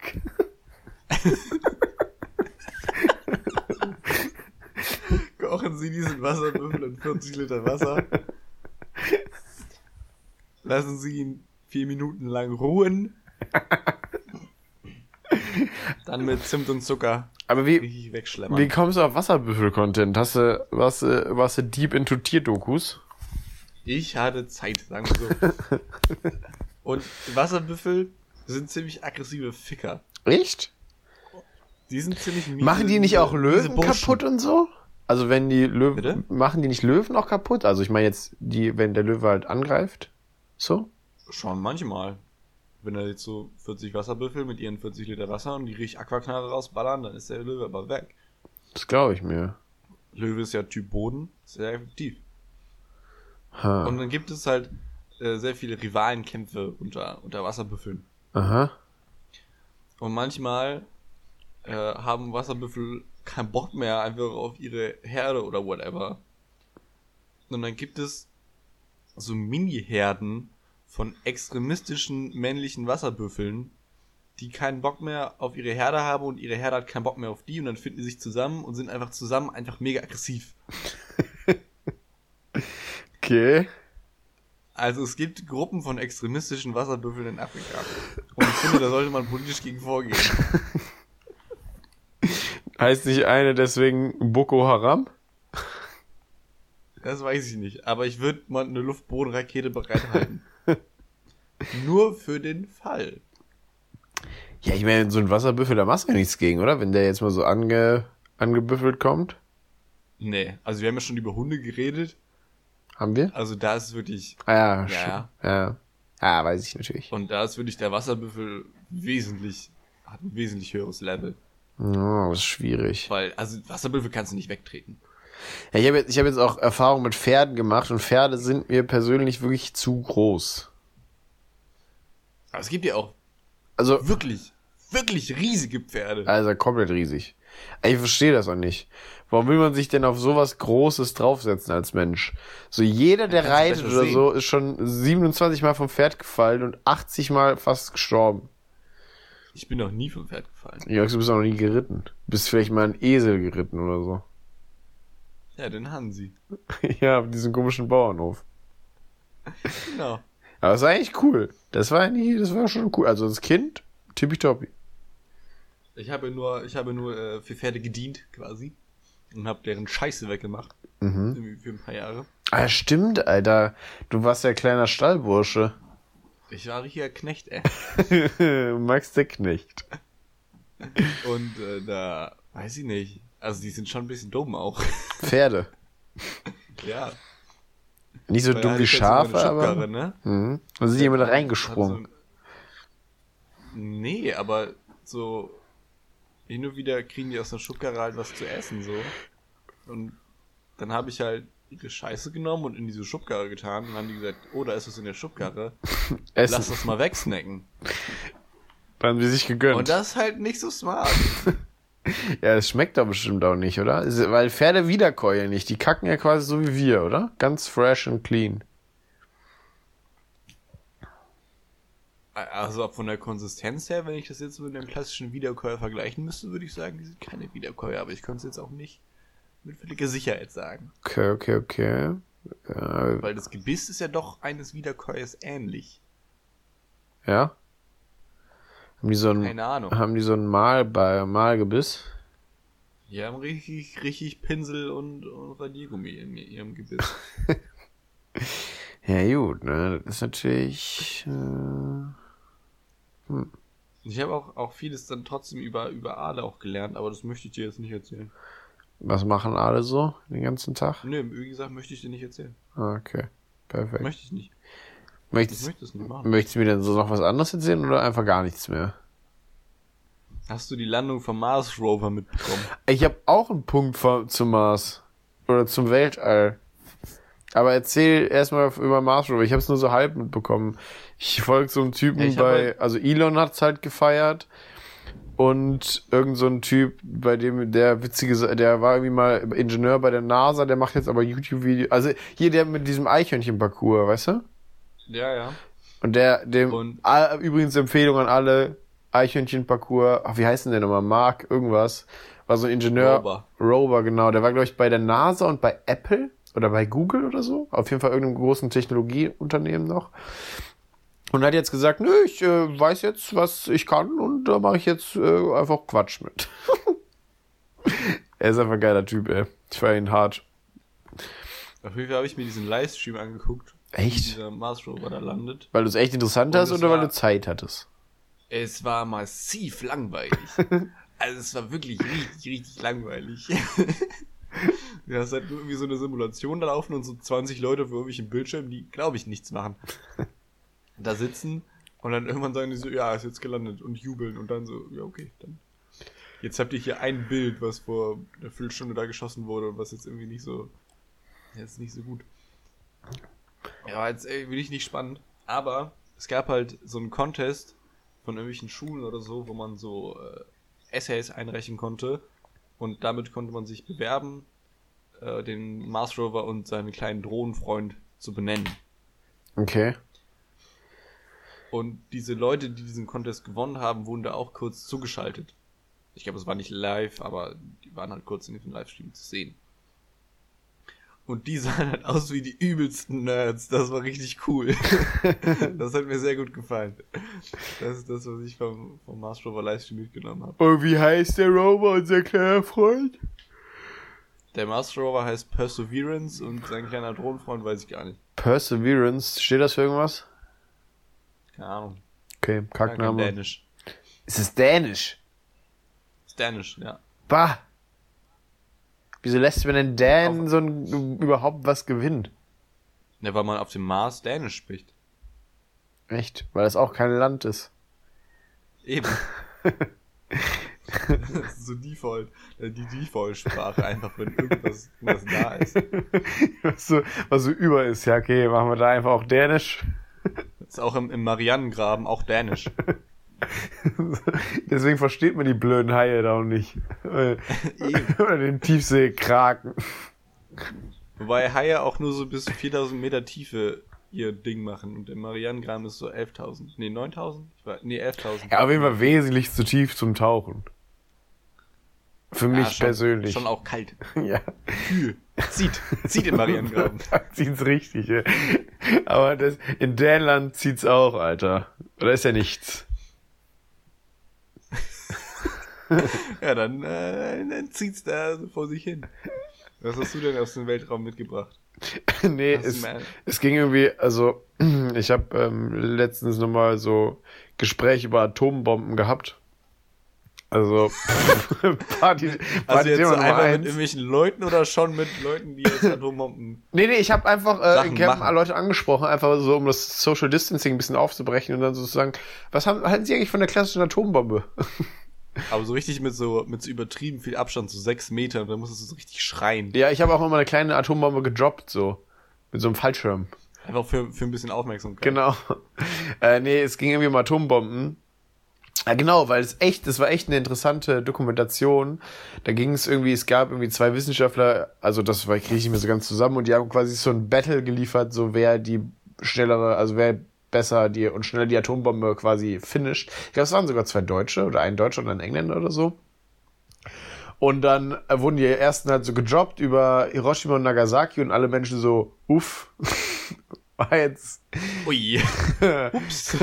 Speaker 2: Kochen Sie diesen Wasserbüffel in 40 Liter Wasser. Lassen Sie ihn vier Minuten lang ruhen. Dann mit Zimt und Zucker
Speaker 1: Aber wie, wie kommst du auf Wasserbüffel-Content? Hast du, warst warst du deep into Tierdokus?
Speaker 2: Ich hatte Zeit, sagen wir so. Und Wasserbüffel sind ziemlich aggressive Ficker.
Speaker 1: Echt?
Speaker 2: Die sind ziemlich miese,
Speaker 1: Machen die nicht auch Löwen kaputt und so? Also wenn die Löwen,
Speaker 2: Bitte?
Speaker 1: machen die nicht Löwen auch kaputt? Also ich meine jetzt, die, wenn der Löwe halt angreift, so?
Speaker 2: Schon manchmal. Wenn da jetzt so 40 Wasserbüffel mit ihren 40 Liter Wasser und die richtig Aquaknarre rausballern, dann ist der Löwe aber weg.
Speaker 1: Das glaube ich mir.
Speaker 2: Löwe ist ja Typ Boden, sehr effektiv.
Speaker 1: Ha.
Speaker 2: Und dann gibt es halt äh, sehr viele Rivalenkämpfe unter, unter Wasserbüffeln.
Speaker 1: Aha.
Speaker 2: Und manchmal äh, haben Wasserbüffel keinen Bock mehr einfach auf ihre Herde oder whatever. Und dann gibt es so Mini-Herden von extremistischen männlichen Wasserbüffeln, die keinen Bock mehr auf ihre Herde haben und ihre Herde hat keinen Bock mehr auf die und dann finden die sich zusammen und sind einfach zusammen einfach mega aggressiv.
Speaker 1: Okay, Okay.
Speaker 2: Also es gibt Gruppen von extremistischen Wasserbüffeln in Afrika. Und ich finde, da sollte man politisch gegen vorgehen.
Speaker 1: Heißt nicht eine deswegen Boko Haram?
Speaker 2: Das weiß ich nicht. Aber ich würde mal eine Luftbodenrakete bereithalten. Nur für den Fall.
Speaker 1: Ja, ich meine, so ein Wasserbüffel, da machst du ja nichts gegen, oder? Wenn der jetzt mal so ange, angebüffelt kommt.
Speaker 2: Nee, also wir haben ja schon über Hunde geredet.
Speaker 1: Haben wir?
Speaker 2: Also da ist wirklich.
Speaker 1: Ah ja,
Speaker 2: Ja.
Speaker 1: ja. ja. Ja, weiß ich natürlich.
Speaker 2: Und da ist wirklich der Wasserbüffel wesentlich, hat ein wesentlich höheres Level.
Speaker 1: Oh, das ist schwierig.
Speaker 2: Weil, also Wasserbüffel kannst du nicht wegtreten.
Speaker 1: Ja, ich habe jetzt, ich hab jetzt auch Erfahrung mit Pferden gemacht und Pferde sind mir persönlich wirklich zu groß.
Speaker 2: Aber es gibt ja auch
Speaker 1: Also,
Speaker 2: wirklich, wirklich riesige Pferde.
Speaker 1: also komplett riesig. Ich verstehe das auch nicht. Warum will man sich denn auf sowas Großes draufsetzen als Mensch? So jeder, der reitet oder
Speaker 2: sehen.
Speaker 1: so, ist schon 27 Mal vom Pferd gefallen und 80 Mal fast gestorben.
Speaker 2: Ich bin noch nie vom Pferd gefallen.
Speaker 1: Ja, du bist auch noch nie geritten. Du bist vielleicht mal ein Esel geritten oder so.
Speaker 2: Ja, den Hansi.
Speaker 1: ja, auf diesem komischen Bauernhof.
Speaker 2: Genau.
Speaker 1: Aber das war eigentlich cool. Das war eigentlich, das war schon cool. Also als Kind, tippitoppi.
Speaker 2: Ich habe nur, ich habe nur äh, für Pferde gedient, quasi. Und habe deren Scheiße weggemacht.
Speaker 1: Mhm.
Speaker 2: Für ein paar Jahre.
Speaker 1: Ah, stimmt, Alter. Du warst ja kleiner Stallbursche.
Speaker 2: Ich war richtiger Knecht, ey.
Speaker 1: Max der Knecht.
Speaker 2: Und äh, da, weiß ich nicht. Also die sind schon ein bisschen dumm auch.
Speaker 1: Pferde.
Speaker 2: ja.
Speaker 1: Nicht so
Speaker 2: Weil
Speaker 1: dumm wie
Speaker 2: so
Speaker 1: Schafe,
Speaker 2: Schubkarre,
Speaker 1: aber.
Speaker 2: Ne?
Speaker 1: Mhm. Da sind die immer da
Speaker 2: Hat so
Speaker 1: reingesprungen.
Speaker 2: ein- Nee, aber so hin und wieder kriegen die aus der Schubkarre halt was zu essen, so. Und dann habe ich halt ihre Scheiße genommen und in diese Schubkarre getan. Und dann haben die gesagt, oh, da ist was in der Schubkarre. Lass
Speaker 1: Essen.
Speaker 2: das mal wegsnacken.
Speaker 1: Dann haben sie sich gegönnt.
Speaker 2: Und das ist halt nicht so smart.
Speaker 1: ja, das schmeckt doch bestimmt auch nicht, oder? Weil Pferde wiederkeulen nicht. Die kacken ja quasi so wie wir, oder? Ganz fresh und clean.
Speaker 2: Also von der Konsistenz her, wenn ich das jetzt mit einem klassischen Wiederkäuer vergleichen müsste, würde ich sagen, die sind keine Wiederkäuer, aber ich könnte es jetzt auch nicht mit völliger Sicherheit sagen.
Speaker 1: Okay, okay, okay. Äh,
Speaker 2: Weil das Gebiss ist ja doch eines Wiederkäuers ähnlich.
Speaker 1: ja? Haben die so ein,
Speaker 2: Keine Ahnung.
Speaker 1: haben die so ein Mal bei Malgebiss?
Speaker 2: Die haben richtig, richtig Pinsel und, und Radiergummi in ihrem Gebiss.
Speaker 1: Ja, gut, ne? Das ist natürlich. Äh,
Speaker 2: Ich habe auch, auch vieles dann trotzdem über, über Aale auch gelernt, aber das möchte ich dir jetzt nicht erzählen.
Speaker 1: Was machen alle so den ganzen Tag?
Speaker 2: Nö, wie gesagt, möchte ich dir nicht erzählen.
Speaker 1: Ah, Okay, perfekt.
Speaker 2: Möchte ich nicht. Ich
Speaker 1: Möchtest,
Speaker 2: möchte es nicht machen.
Speaker 1: möchtest du mir denn so noch was anderes erzählen oder einfach gar nichts mehr?
Speaker 2: Hast du die Landung vom Mars Rover mitbekommen?
Speaker 1: Ich habe auch einen Punkt vom, zum Mars. Oder zum Weltall. Aber erzähl erstmal über Mars Rover. Ich habe es nur so halb mitbekommen. Ich folge so einem Typen
Speaker 2: Ja, ich
Speaker 1: bei,
Speaker 2: halt-
Speaker 1: also Elon hat's halt gefeiert. Und irgend so ein Typ, bei dem der witzige, der war irgendwie mal Ingenieur bei der NASA, der macht jetzt aber YouTube-Video. Also hier der mit diesem Eichhörnchen-Parcours, weißt du?
Speaker 2: Ja, ja.
Speaker 1: Und der, dem,
Speaker 2: Und-
Speaker 1: ah, übrigens Empfehlung an alle, Eichhörnchen-Parcours, ach, wie heißt denn der nochmal? Mark, irgendwas. War so ein Ingenieur.
Speaker 2: Rover.
Speaker 1: Rover, genau. Der war, glaube ich, bei der NASA und bei Apple oder bei Google oder so. Auf jeden Fall irgendeinem großen Technologieunternehmen noch. Und hat jetzt gesagt, nö, ich äh, weiß jetzt, was ich kann und da mache ich jetzt äh, einfach Quatsch mit. er ist einfach ein geiler Typ, ey. Ich war ihn hart.
Speaker 2: Auf jeden Fall habe ich mir diesen Livestream angeguckt.
Speaker 1: Echt?
Speaker 2: Wie dieser Mars Rover da landet.
Speaker 1: Weil du es echt interessant
Speaker 2: Und
Speaker 1: hast oder weil
Speaker 2: war-
Speaker 1: du Zeit hattest?
Speaker 2: Es war massiv langweilig. also es war wirklich richtig, richtig langweilig. Du hast halt nur irgendwie so eine Simulation da laufen und so 20 Leute vor irgendwelchen Bildschirmen, die, glaube ich, nichts machen. Da sitzen und dann irgendwann sagen die so, ja, ist jetzt gelandet und jubeln und dann so, ja, okay, dann. Jetzt habt ihr hier ein Bild, was vor einer Viertelstunde da geschossen wurde und was jetzt irgendwie nicht so, jetzt nicht so gut. Ja, jetzt irgendwie nicht, nicht spannend. Aber es gab halt so einen Contest von irgendwelchen Schulen oder so, wo man so äh, Essays einreichen konnte. Und damit konnte man sich bewerben, äh, den Mars Rover und seinen kleinen Drohnenfreund zu benennen.
Speaker 1: Okay.
Speaker 2: Und diese Leute, die diesen Contest gewonnen haben, wurden da auch kurz zugeschaltet. Ich glaube, es war nicht live, aber die waren halt kurz in diesem Livestream zu sehen. Und die sahen halt aus wie die übelsten Nerds. Das war richtig cool. das hat mir sehr gut gefallen. Das ist das, was ich vom, vom Mars Rover Livestream mitgenommen habe.
Speaker 1: Und wie heißt der Rover, unser kleiner Freund?
Speaker 2: Der Mars Rover heißt Perseverance und sein kleiner Drohnenfreund weiß ich gar nicht.
Speaker 1: Perseverance, steht das für irgendwas?
Speaker 2: Keine Ahnung.
Speaker 1: Okay, Kackname.
Speaker 2: Dänisch.
Speaker 1: Ist es Dänisch?
Speaker 2: Ist Dänisch, ja.
Speaker 1: Bah! Wieso lässt man denn Dan so ein, überhaupt was gewinnen?
Speaker 2: Ne, weil man auf dem Mars Dänisch spricht.
Speaker 1: Echt? Weil das auch kein Land ist.
Speaker 2: Eben. das ist so Default. Die Default-Sprache einfach, wenn irgendwas, irgendwas da ist.
Speaker 1: Was so, was so über ist. Ja, okay, machen wir da einfach auch Dänisch.
Speaker 2: Ist auch im, im Marianengraben auch Dänisch.
Speaker 1: Deswegen versteht man die blöden Haie da auch nicht. Oder den Tiefseekraken.
Speaker 2: Wobei Haie auch nur so bis 4000 Meter Tiefe ihr Ding machen. Und der Marianengraben ist so 11.000. Nee, 9.000? Ich weiß- Nee, 11.000.
Speaker 1: Ja, auf jeden Fall wesentlich zu tief zum Tauchen. Für mich
Speaker 2: Ja, schon,
Speaker 1: persönlich.
Speaker 2: Schon auch kalt.
Speaker 1: ja.
Speaker 2: Kühl. Zieht. Zieht den Marianengraben.
Speaker 1: Zieht's richtig, ja. Aber das, in Dänland zieht's auch, Alter. Oder ist ja nichts.
Speaker 2: Ja, dann, äh, dann zieht's da so vor sich hin. Was hast du denn aus dem Weltraum mitgebracht?
Speaker 1: nee, es, es ging irgendwie, also ich habe ähm, letztens nochmal so Gespräch über Atombomben gehabt. Also Party,
Speaker 2: Also
Speaker 1: Party
Speaker 2: jetzt
Speaker 1: Thema
Speaker 2: einfach mit irgendwelchen Leuten oder schon mit Leuten, die jetzt Atombomben.
Speaker 1: Nee, nee, ich habe einfach äh,
Speaker 2: Sachen
Speaker 1: in Camp
Speaker 2: machen.
Speaker 1: Leute angesprochen, einfach so, um das Social Distancing ein bisschen aufzubrechen und dann sozusagen, was haben, halten Sie eigentlich von der klassischen Atombombe?
Speaker 2: Aber so richtig mit so, mit so übertrieben viel Abstand, so sechs Metern, da musst du so richtig schreien.
Speaker 1: Ja, ich habe auch immer eine kleine Atombombe gedroppt, so. Mit so einem Fallschirm.
Speaker 2: Einfach für, für ein bisschen Aufmerksamkeit.
Speaker 1: Genau. Äh, nee, es ging irgendwie um Atombomben. Ja, genau, weil es echt, das war echt eine interessante Dokumentation. Da ging es irgendwie, es gab irgendwie zwei Wissenschaftler, also das kriege ich nicht mehr so ganz zusammen, und die haben quasi so ein Battle geliefert, so wer die schnellere, also wer besser die und schneller die Atombombe quasi finisht. Ich glaube, es waren sogar zwei Deutsche oder ein Deutscher und ein Engländer oder so. Und dann äh, wurden die ersten halt so gedroppt über Hiroshima und Nagasaki und alle Menschen so, uff, war jetzt
Speaker 2: Ui. Ups.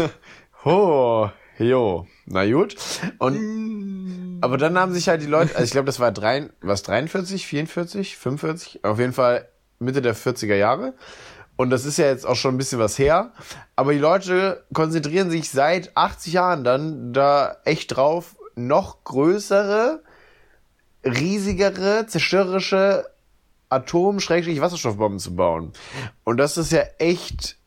Speaker 1: Oh, jo, na gut. Und aber dann haben sich halt die Leute, also ich glaube, das war drei, was 43, 44, 45, auf jeden Fall Mitte der 40er Jahre. Und das ist ja jetzt auch schon ein bisschen was her. Aber die Leute konzentrieren sich seit 80 Jahren dann da echt drauf, noch größere, riesigere, zerstörerische Atom-Wasserstoffbomben zu bauen. Und das ist ja echt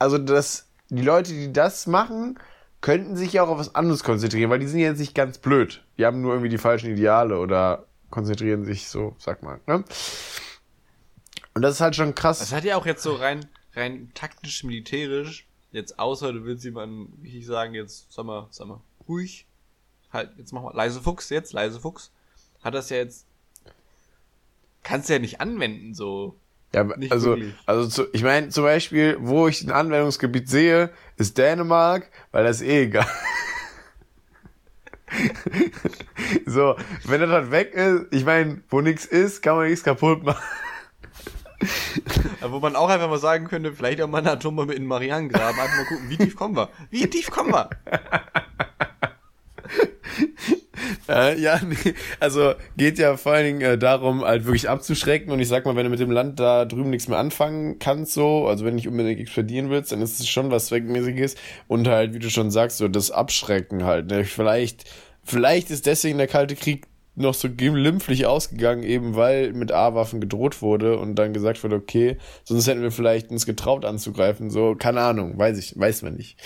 Speaker 1: also das, die Leute, die das machen, könnten sich ja auch auf was anderes konzentrieren, weil die sind jetzt nicht ganz blöd. Die haben nur irgendwie die falschen Ideale oder konzentrieren sich so, sag mal. Ne? Und das ist halt schon krass.
Speaker 2: Das hat ja auch jetzt so rein, rein taktisch, militärisch, jetzt außer du willst jemanden, wie ich sagen, jetzt, sag mal, sag mal, ruhig, halt, jetzt mach mal, leise Fuchs, jetzt, leise Fuchs, hat das ja jetzt, kannst du ja nicht anwenden, so.
Speaker 1: Ja,
Speaker 2: Nicht
Speaker 1: also,
Speaker 2: wirklich.
Speaker 1: also zu, ich meine, zum Beispiel, wo ich ein Anwendungsgebiet sehe, ist Dänemark, weil das ist eh egal. so, wenn das halt weg ist, ich meine, wo nichts ist, kann man nichts kaputt machen.
Speaker 2: Wo man auch einfach mal sagen könnte, vielleicht auch mal eine Atombombe in Marianengraben, einfach mal gucken, wie tief kommen wir? Wie tief kommen wir?
Speaker 1: Äh, ja, nee, also geht ja vor allen Dingen äh, darum, halt wirklich abzuschrecken. Und ich sag mal, wenn du mit dem Land da drüben nichts mehr anfangen kannst, so, also wenn du nicht unbedingt explodieren willst, dann ist es schon was Zweckmäßiges. Und halt, wie du schon sagst, so das Abschrecken halt. Ne? Vielleicht, vielleicht ist deswegen der Kalte Krieg noch so glimpflich ausgegangen, eben weil mit A-Waffen gedroht wurde und dann gesagt wurde, okay, sonst hätten wir vielleicht uns getraut anzugreifen. So, keine Ahnung, weiß ich, weiß man nicht.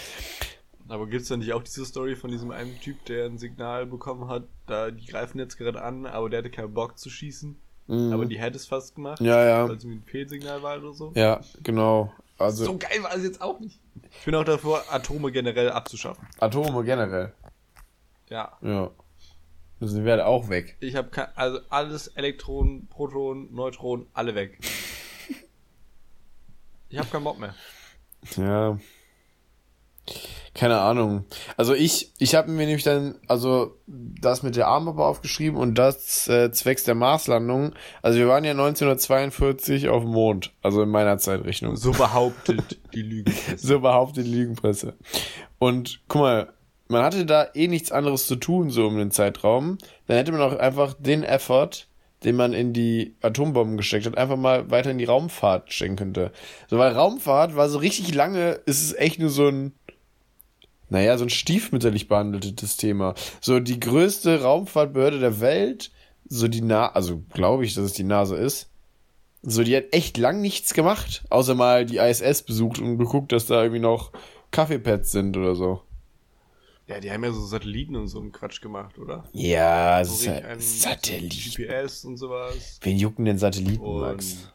Speaker 2: Aber gibt's da nicht auch diese Story von diesem einen Typ, der ein Signal bekommen hat, da die greifen jetzt gerade an, aber der hatte keinen Bock zu schießen,
Speaker 1: Mhm.
Speaker 2: aber die hätte es fast gemacht,
Speaker 1: Ja, ja.
Speaker 2: weil es irgendwie ein Fehlsignal war oder so.
Speaker 1: Ja, genau. Also
Speaker 2: So geil war es jetzt auch nicht. Ich bin auch davor, Atome generell abzuschaffen.
Speaker 1: Atome generell.
Speaker 2: Ja.
Speaker 1: Ja. Müssen wir halt auch weg.
Speaker 2: Ich habe also alles Elektronen, Protonen, Neutronen, alle weg. Ich habe keinen Bock mehr.
Speaker 1: Ja. Keine Ahnung. Also ich, ich habe mir nämlich dann, also das mit der Armhaube aufgeschrieben und das äh, zwecks der Marslandung. Also wir waren ja 1942 auf dem Mond, also in meiner Zeitrechnung.
Speaker 2: So behauptet die Lügenpresse.
Speaker 1: So behauptet die Lügenpresse. Und guck mal, man hatte da eh nichts anderes zu tun, so um den Zeitraum. Dann hätte man auch einfach den Effort, den man in die Atombomben gesteckt hat, einfach mal weiter in die Raumfahrt stecken könnte. So, weil Raumfahrt war so richtig lange, ist es echt nur so ein, naja, so ein stiefmütterlich behandeltes Thema. So, die größte Raumfahrtbehörde der Welt, so die Na, also glaube ich, dass es die NASA ist, so, die hat echt lang nichts gemacht, außer mal die ISS besucht und geguckt, dass da irgendwie noch Kaffeepads sind oder so.
Speaker 2: Ja, die haben ja so Satelliten und so einen Quatsch gemacht, oder?
Speaker 1: Ja,
Speaker 2: So
Speaker 1: Sa
Speaker 2: richtig einen-
Speaker 1: Satellit.
Speaker 2: GPS und sowas.
Speaker 1: Wen jucken denn Satelliten,
Speaker 2: Und
Speaker 1: Max?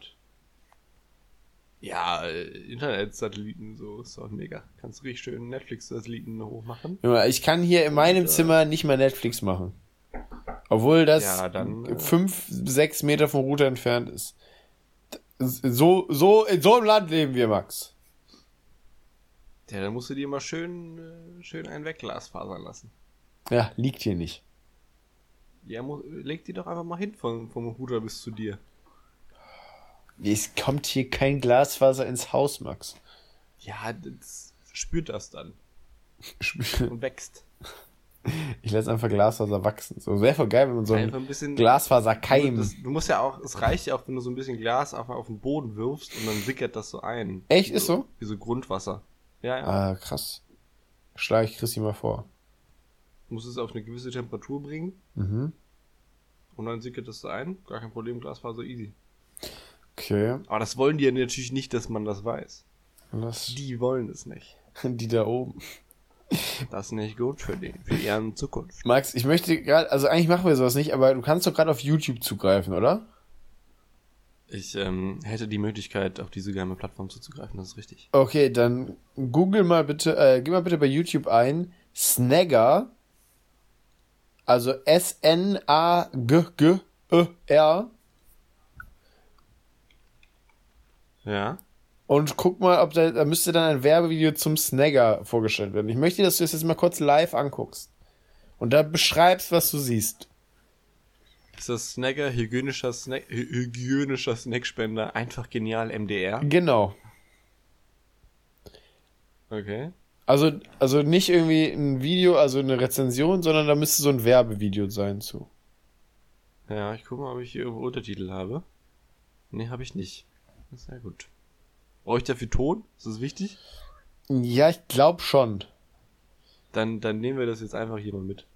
Speaker 2: Ja, Internet-Satelliten, so ist doch mega. Kannst du richtig schön Netflix-Satelliten hochmachen.
Speaker 1: Ich kann hier in meinem
Speaker 2: äh,
Speaker 1: Zimmer nicht mal Netflix machen. Obwohl das
Speaker 2: Ja, dann, äh,
Speaker 1: fünf, sechs Meter vom Router entfernt ist. So, so, in so einem Land leben wir, Max.
Speaker 2: Ja, dann musst du dir mal schön, äh, schön ein Wegglasfasern lassen.
Speaker 1: Ja, liegt hier nicht.
Speaker 2: Ja, leg die doch einfach mal hin von, vom Router bis zu dir.
Speaker 1: Es kommt hier kein Glasfaser ins Haus, Max.
Speaker 2: Ja, das spürt das dann und wächst.
Speaker 1: Ich lasse einfach Glasfaser wachsen. So wäre voll geil, wenn man so ein
Speaker 2: ein bisschen.
Speaker 1: Glasfaser
Speaker 2: Du,
Speaker 1: keim.
Speaker 2: das, du musst ja auch, es reicht ja auch, wenn du so ein bisschen Glas einfach auf den Boden wirfst und dann sickert das so ein.
Speaker 1: Echt, ist so?
Speaker 2: Wie so Grundwasser. Ja, ja.
Speaker 1: Ah, krass. Schlage ich Christi mal vor.
Speaker 2: Du musst es auf eine gewisse Temperatur bringen
Speaker 1: Mhm.
Speaker 2: und dann sickert das so ein. Gar kein Problem, Glasfaser easy.
Speaker 1: Okay.
Speaker 2: Aber das wollen die ja natürlich nicht, dass man das weiß.
Speaker 1: Was?
Speaker 2: Die wollen es nicht.
Speaker 1: Die da oben.
Speaker 2: Das ist nicht gut für die, für ihren Zukunft.
Speaker 1: Max, ich möchte gerade, also eigentlich machen wir sowas nicht, aber du kannst doch gerade auf YouTube zugreifen, oder?
Speaker 2: Ich ähm, hätte die Möglichkeit, auf diese geheime Plattform zuzugreifen, das ist richtig.
Speaker 1: Okay, dann google mal bitte, äh, geh mal bitte bei YouTube ein, Snagger, also S-N-A-G-G-E-R
Speaker 2: Ja?
Speaker 1: und guck mal, ob da, da müsste dann ein Werbevideo zum Snagger vorgestellt werden. Ich möchte, dass du es jetzt mal kurz live anguckst und da beschreibst, was du siehst.
Speaker 2: Ist das Snagger hygienischer, Snack, hy hygienischer Snackspender einfach genial MDR?
Speaker 1: Genau.
Speaker 2: Okay.
Speaker 1: Also, also nicht irgendwie ein Video, also eine Rezension, sondern da müsste so ein Werbevideo sein zu.
Speaker 2: Ja, ich gucke mal, ob ich hier irgendwo Untertitel habe. Nee, habe ich nicht. Ja gut. Brauche ich dafür Ton? Ist das wichtig?
Speaker 1: Ja, ich glaube schon.
Speaker 2: Dann, dann nehmen wir das jetzt einfach hier mal mit.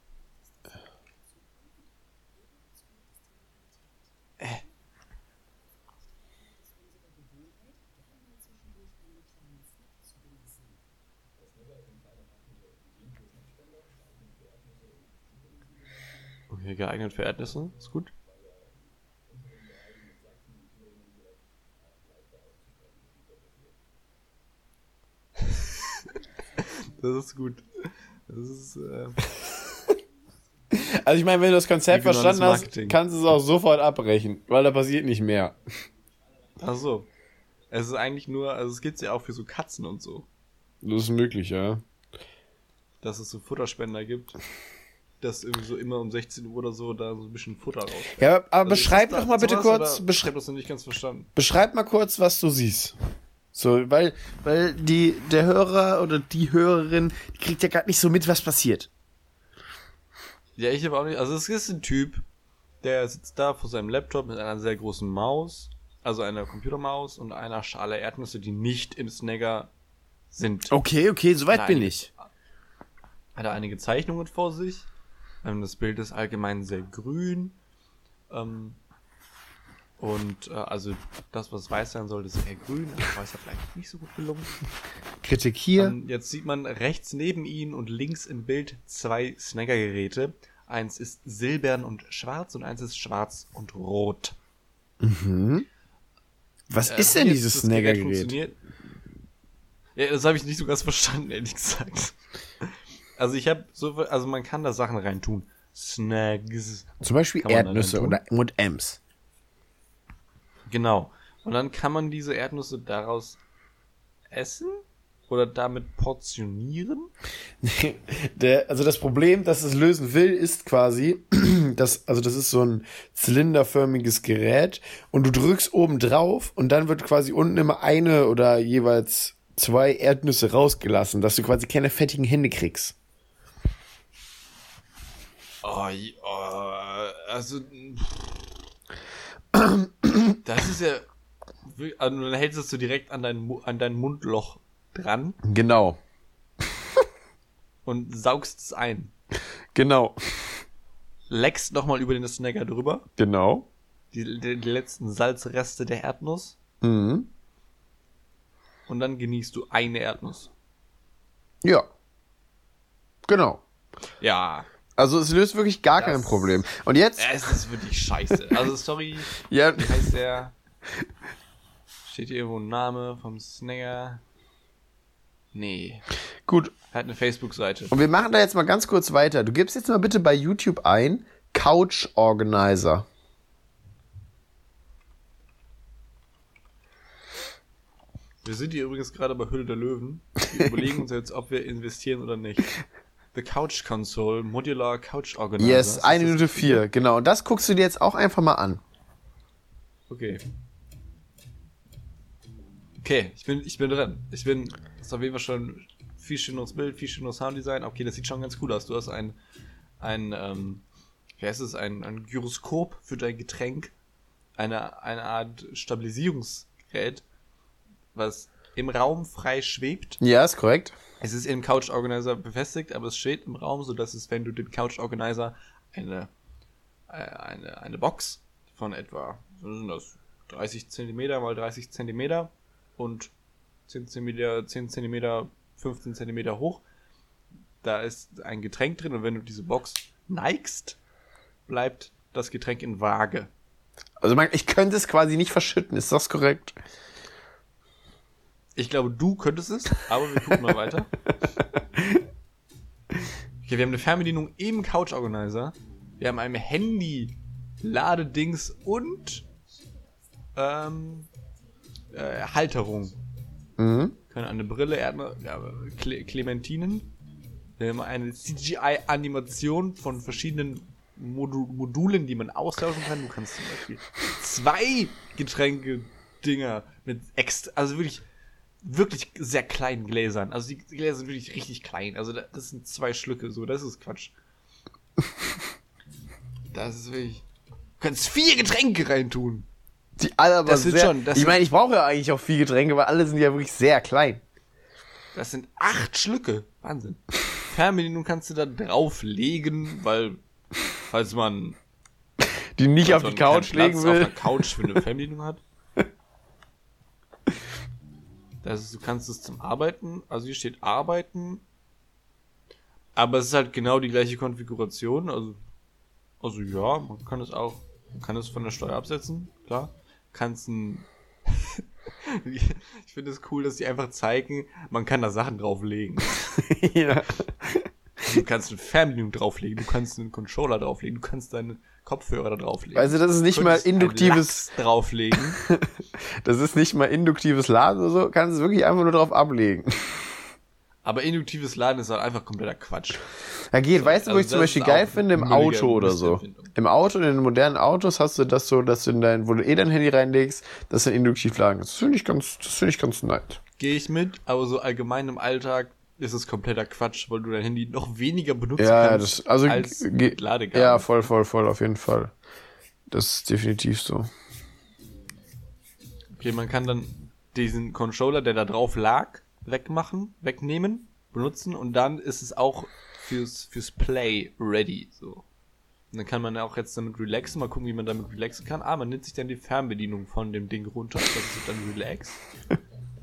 Speaker 2: Okay, geeignet für Erdnüsse, ist gut. Das ist gut. Das ist, äh,
Speaker 1: Also ich meine, wenn du das Konzept
Speaker 2: Regionales
Speaker 1: verstanden hast, kannst du es auch sofort abbrechen, weil da passiert nicht mehr.
Speaker 2: ach so. Es ist eigentlich nur, also es gibt's ja auch für so Katzen und so,
Speaker 1: Das ist möglich, ja.
Speaker 2: dass es so Futterspender gibt, dass irgendwie so immer um 16 Uhr oder so da so ein bisschen Futter raus.
Speaker 1: Ja, aber
Speaker 2: Also
Speaker 1: beschreib doch mal bitte kurz, beschreib,
Speaker 2: das noch nicht ganz verstanden.
Speaker 1: beschreib mal kurz, was du siehst. So, weil, weil die, der Hörer oder die Hörerin, die kriegt ja gerade nicht so mit, was passiert.
Speaker 2: Ja, ich habe auch nicht. Also es ist ein Typ, der sitzt da vor seinem Laptop mit einer sehr großen Maus, also einer Computermaus und einer Schale Erdnüsse, die nicht im Snagger sind.
Speaker 1: Okay, okay, soweit bin ich.
Speaker 2: Hat er einige Zeichnungen vor sich. Ähm, das Bild ist allgemein sehr grün. Ähm, und äh, also das, was weiß sein sollte, ist eher grün. Das weiß er vielleicht nicht so gut gelungen.
Speaker 1: Kritik hier.
Speaker 2: Ähm, jetzt sieht man rechts neben ihn und links im Bild zwei Snagger-Geräte. Eins ist silbern und schwarz und eins ist schwarz und rot.
Speaker 1: was
Speaker 2: Äh,
Speaker 1: ist denn dieses Snagger-Gerät?
Speaker 2: Ja, das habe ich nicht so ganz verstanden, ehrlich gesagt. Also ich habe so, also man kann da Sachen reintun. Snags.
Speaker 1: Zum Beispiel Erdnüsse oder und Ems.
Speaker 2: Genau. Und dann kann man diese Erdnüsse daraus essen. oder damit portionieren?
Speaker 1: Der, also das Problem, das es lösen will, ist quasi, dass, also das ist so ein zylinderförmiges Gerät und du drückst oben drauf und dann wird quasi unten immer eine oder jeweils zwei Erdnüsse rausgelassen, dass du quasi keine fettigen Hände kriegst.
Speaker 2: Oh, oh also. Das ist ja. Also dann hältst du direkt an dein, an dein Mundloch dran.
Speaker 1: Genau.
Speaker 2: Und saugst es ein.
Speaker 1: Genau.
Speaker 2: Leckst nochmal über den Snacker drüber.
Speaker 1: Genau.
Speaker 2: Die, die, die letzten Salzreste der Erdnuss.
Speaker 1: Mhm.
Speaker 2: Und dann genießt du eine Erdnuss.
Speaker 1: Ja. Genau.
Speaker 2: Ja.
Speaker 1: Also es löst wirklich gar das, kein Problem. Und jetzt.
Speaker 2: Es ist wirklich scheiße. Also sorry.
Speaker 1: ja.
Speaker 2: Wie heißt der? Steht hier irgendwo ein Name vom Snacker? Nee.
Speaker 1: Gut.
Speaker 2: Er hat eine Facebook-Seite.
Speaker 1: Und wir machen da jetzt mal ganz kurz weiter. Du gibst jetzt mal bitte bei YouTube ein Couch Organizer.
Speaker 2: Wir sind hier übrigens gerade bei Hülle der Löwen. Wir überlegen uns jetzt, ob wir investieren oder nicht. The Couch Console, Modular Couch Organizer.
Speaker 1: Yes, eine Minute vier, genau. Und das guckst du dir jetzt auch einfach mal an.
Speaker 2: Okay. Okay, ich bin, ich bin drin. Ich bin, das ist auf jeden Fall schon viel schöneres Bild, viel schöneres Sounddesign. Okay, das sieht schon ganz cool aus. Du hast ein, ein, ähm, wie heißt es, ein, ein Gyroskop für dein Getränk. Eine, eine Art Stabilisierungsgerät was im Raum frei schwebt.
Speaker 1: Ja, ist korrekt.
Speaker 2: Es ist im Couch Organizer befestigt, aber es steht im Raum, sodass es, wenn du den Couch Organizer eine, äh, eine, eine Box von etwa, sind das, 30 cm mal 30 cm und 10 cm, 10 cm, 15 cm hoch, da ist ein Getränk drin und wenn du diese Box neigst, bleibt das Getränk in Waage.
Speaker 1: Also ich könnte es quasi nicht verschütten, ist das korrekt?
Speaker 2: Ich glaube, du könntest es, aber wir gucken mal weiter. Okay, wir haben eine Fernbedienung im Couch Organizer. Wir haben ein Handy, Ladedings und ähm, äh, Halterung. Mhm. Können eine Brille, Erdne ja, Cle Clementinen. Wir haben eine CGI-Animation von verschiedenen Modu Modulen, die man austauschen kann. Du kannst zum Beispiel zwei Getränke-Dinger mit extra, also wirklich wirklich sehr kleinen Gläsern. Also die Gläser sind wirklich richtig klein. Also das sind zwei Schlücke, so, das ist Quatsch. das ist wirklich. Du kannst vier Getränke reintun.
Speaker 1: Die alle aber das sehr, schon, Ich meine, ich brauche ja eigentlich auch vier Getränke, weil alle sind ja wirklich sehr klein.
Speaker 2: Das sind acht Schlücke. Wahnsinn. Fernbedienung kannst du da drauflegen, weil, falls man
Speaker 1: die nicht auf die Couch legen will. auf
Speaker 2: der Couch für eine Fernbedienung hat. Das ist, du kannst es zum Arbeiten, also hier steht Arbeiten, aber es ist halt genau die gleiche Konfiguration, also, also ja, man kann es auch, man kann es von der Steuer absetzen, klar. Kannst ein, ich finde es cool, dass die einfach zeigen, man kann da Sachen drauflegen. ja. Du kannst eine Fernbedienung drauflegen, du kannst einen Controller drauflegen, du kannst deine Kopfhörer da drauflegen.
Speaker 1: Also das ist nicht mal induktives
Speaker 2: drauflegen.
Speaker 1: das ist nicht mal induktives Laden oder so, kannst es wirklich einfach nur drauf ablegen.
Speaker 2: Aber induktives Laden ist halt einfach kompletter Quatsch.
Speaker 1: Ja, geht. So, weißt du, wo also ich zum Beispiel geil finde? Im Auto oder so. Im Auto, in den modernen Autos hast du das so, dass du in dein, wo du eh dein Handy reinlegst, dass du induktiv laden kannst. Das finde ich ganz, das finde ich ganz nett.
Speaker 2: Gehe ich mit, aber so allgemein im Alltag ist es kompletter Quatsch, weil du dein Handy noch weniger benutzen
Speaker 1: ja,
Speaker 2: kannst
Speaker 1: das, also, als Ladekabel. Ja, voll, voll, voll, auf jeden Fall. Das ist definitiv so.
Speaker 2: Okay, man kann dann diesen Controller, der da drauf lag, wegmachen, wegnehmen, benutzen und dann ist es auch fürs, fürs Play ready, so. Und dann kann man auch jetzt damit relaxen, mal gucken, wie man damit relaxen kann. Ah, man nimmt sich dann die Fernbedienung von dem Ding runter, das ist dann relax.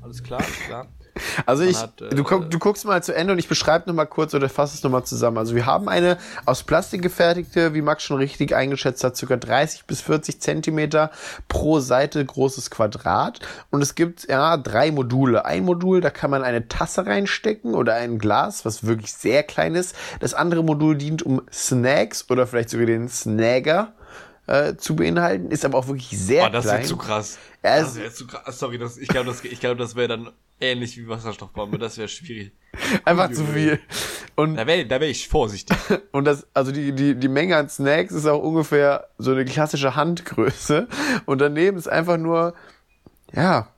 Speaker 2: Alles klar, alles klar.
Speaker 1: Also ich, hat, äh, du, guck, du guckst mal zu Ende und ich beschreibe nochmal kurz oder fasse es nochmal zusammen. Also wir haben eine aus Plastik gefertigte, wie Max schon richtig eingeschätzt hat, circa 30 bis 40 Zentimeter pro Seite großes Quadrat. Und es gibt ja drei Module. Ein Modul, da kann man eine Tasse reinstecken oder ein Glas, was wirklich sehr klein ist. Das andere Modul dient um Snacks oder vielleicht sogar den Snagger äh, zu beinhalten, ist aber auch wirklich sehr
Speaker 2: oh, das
Speaker 1: klein.
Speaker 2: Das wäre zu krass. Ja, das wäre zu krass. Sorry, das, ich glaube, das, ich glaub, das wäre dann ähnlich wie Wasserstoffbombe, das wäre schwierig.
Speaker 1: Einfach zu viel. Und,
Speaker 2: Da wäre da wär ich vorsichtig.
Speaker 1: und das, also die, die, die Menge an Snacks ist auch ungefähr so eine klassische Handgröße. Und daneben ist einfach nur, ja,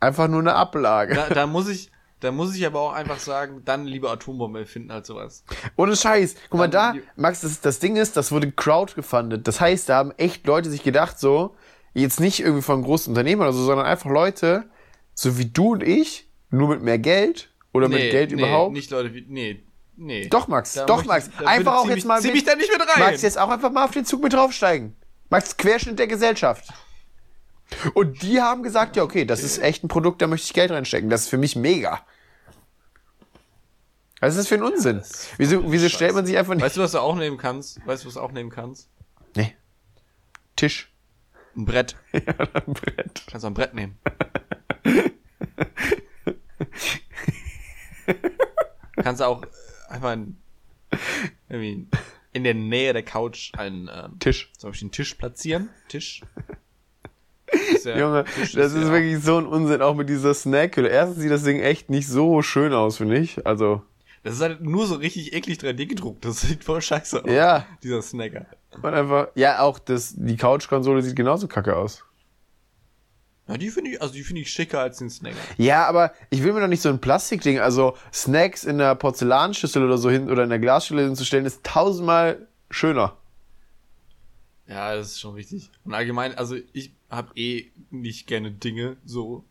Speaker 1: einfach nur eine Ablage.
Speaker 2: Da, da muss ich, da muss ich aber auch einfach sagen, dann lieber Atombombe erfinden als sowas.
Speaker 1: Ohne Scheiß. Guck mal da, Max, das, das Ding ist, das wurde crowdgefundet. Das heißt, da haben echt Leute sich gedacht, so, jetzt nicht irgendwie von großen Unternehmen oder so, sondern einfach Leute, so wie du und ich, nur mit mehr Geld oder mit Geld überhaupt.
Speaker 2: Nicht Leute wie, nee, nee.
Speaker 1: Doch, Max,
Speaker 2: Da
Speaker 1: doch, Max.
Speaker 2: ich-
Speaker 1: Einfach auch jetzt
Speaker 2: mich-
Speaker 1: mal
Speaker 2: Zieh mich da nicht mit rein.
Speaker 1: Max, jetzt auch einfach mal auf den Zug mit draufsteigen. Max, Querschnitt der Gesellschaft. Und die haben gesagt, ja, okay, das ist echt ein Produkt, da möchte ich Geld reinstecken. Das ist für mich mega. Was ist das für ein Unsinn? wieso wieso stellt man sich einfach nicht...
Speaker 2: Weißt du, was du auch nehmen kannst? Weißt du, was du auch nehmen kannst?
Speaker 1: Nee. Tisch.
Speaker 2: Ein Brett.
Speaker 1: ja, ein Brett.
Speaker 2: Kannst du ein Brett nehmen. kannst auch äh, einfach ein, irgendwie in der Nähe der Couch einen, ähm,
Speaker 1: Tisch.
Speaker 2: zum Beispiel einen Tisch platzieren. Tisch. Ist ja-
Speaker 1: Junge,
Speaker 2: Tisch
Speaker 1: das ist
Speaker 2: ja
Speaker 1: wirklich so ein Unsinn, auch mit dieser Snackhülle. Erstens sieht das Ding echt nicht so schön aus, finde ich. Also,
Speaker 2: Das ist halt nur so richtig eklig 3D gedruckt. Das sieht voll scheiße aus.
Speaker 1: ja.
Speaker 2: Dieser Snacker.
Speaker 1: Und einfach, ja, auch das, die Couch-Konsole sieht genauso kacke aus.
Speaker 2: Ja, die finde ich, also die finde ich schicker als den Snacker.
Speaker 1: Ja, aber ich will mir doch nicht so ein Plastikding, also Snacks in der Porzellanschüssel oder so hin oder in der Glasschüssel hinzustellen, ist tausendmal schöner.
Speaker 2: Ja, das ist schon richtig. Und allgemein, also ich habe eh nicht gerne Dinge so,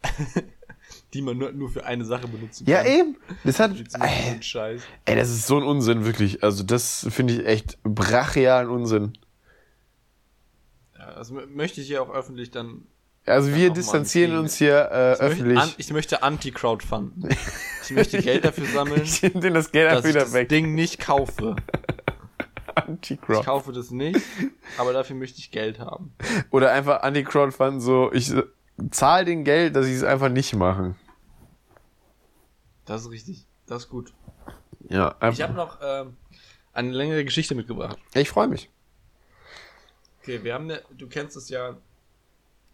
Speaker 2: die man nur, nur für eine Sache benutzen
Speaker 1: Ja,
Speaker 2: kann.
Speaker 1: eben. Das hat, ey,
Speaker 2: guten Scheiß.
Speaker 1: ey, das ist so ein Unsinn, wirklich. Also das finde ich echt brachialen Unsinn.
Speaker 2: Ja, also mö- möchte ich hier auch öffentlich dann.
Speaker 1: Also wir distanzieren
Speaker 2: empfehlen.
Speaker 1: uns hier äh,
Speaker 2: Ich möchte,
Speaker 1: öffentlich.
Speaker 2: an, ich möchte Anti-Crowdfunden. Ich möchte Geld dafür sammeln,
Speaker 1: ich nehme das Geld
Speaker 2: dass
Speaker 1: einfach
Speaker 2: ich
Speaker 1: wieder
Speaker 2: das
Speaker 1: weg.
Speaker 2: Ding nicht kaufe. Ich
Speaker 1: Anti-Crowd.
Speaker 2: kaufe das nicht, aber dafür möchte ich Geld haben.
Speaker 1: Oder einfach Anti-Crowdfund, so, ich äh, zahl den Geld, dass ich es einfach nicht machen.
Speaker 2: Das ist richtig. Das ist gut.
Speaker 1: Ja,
Speaker 2: Ich habe noch ähm, eine längere Geschichte mitgebracht.
Speaker 1: ich freue mich.
Speaker 2: Okay, wir haben eine, du kennst es ja,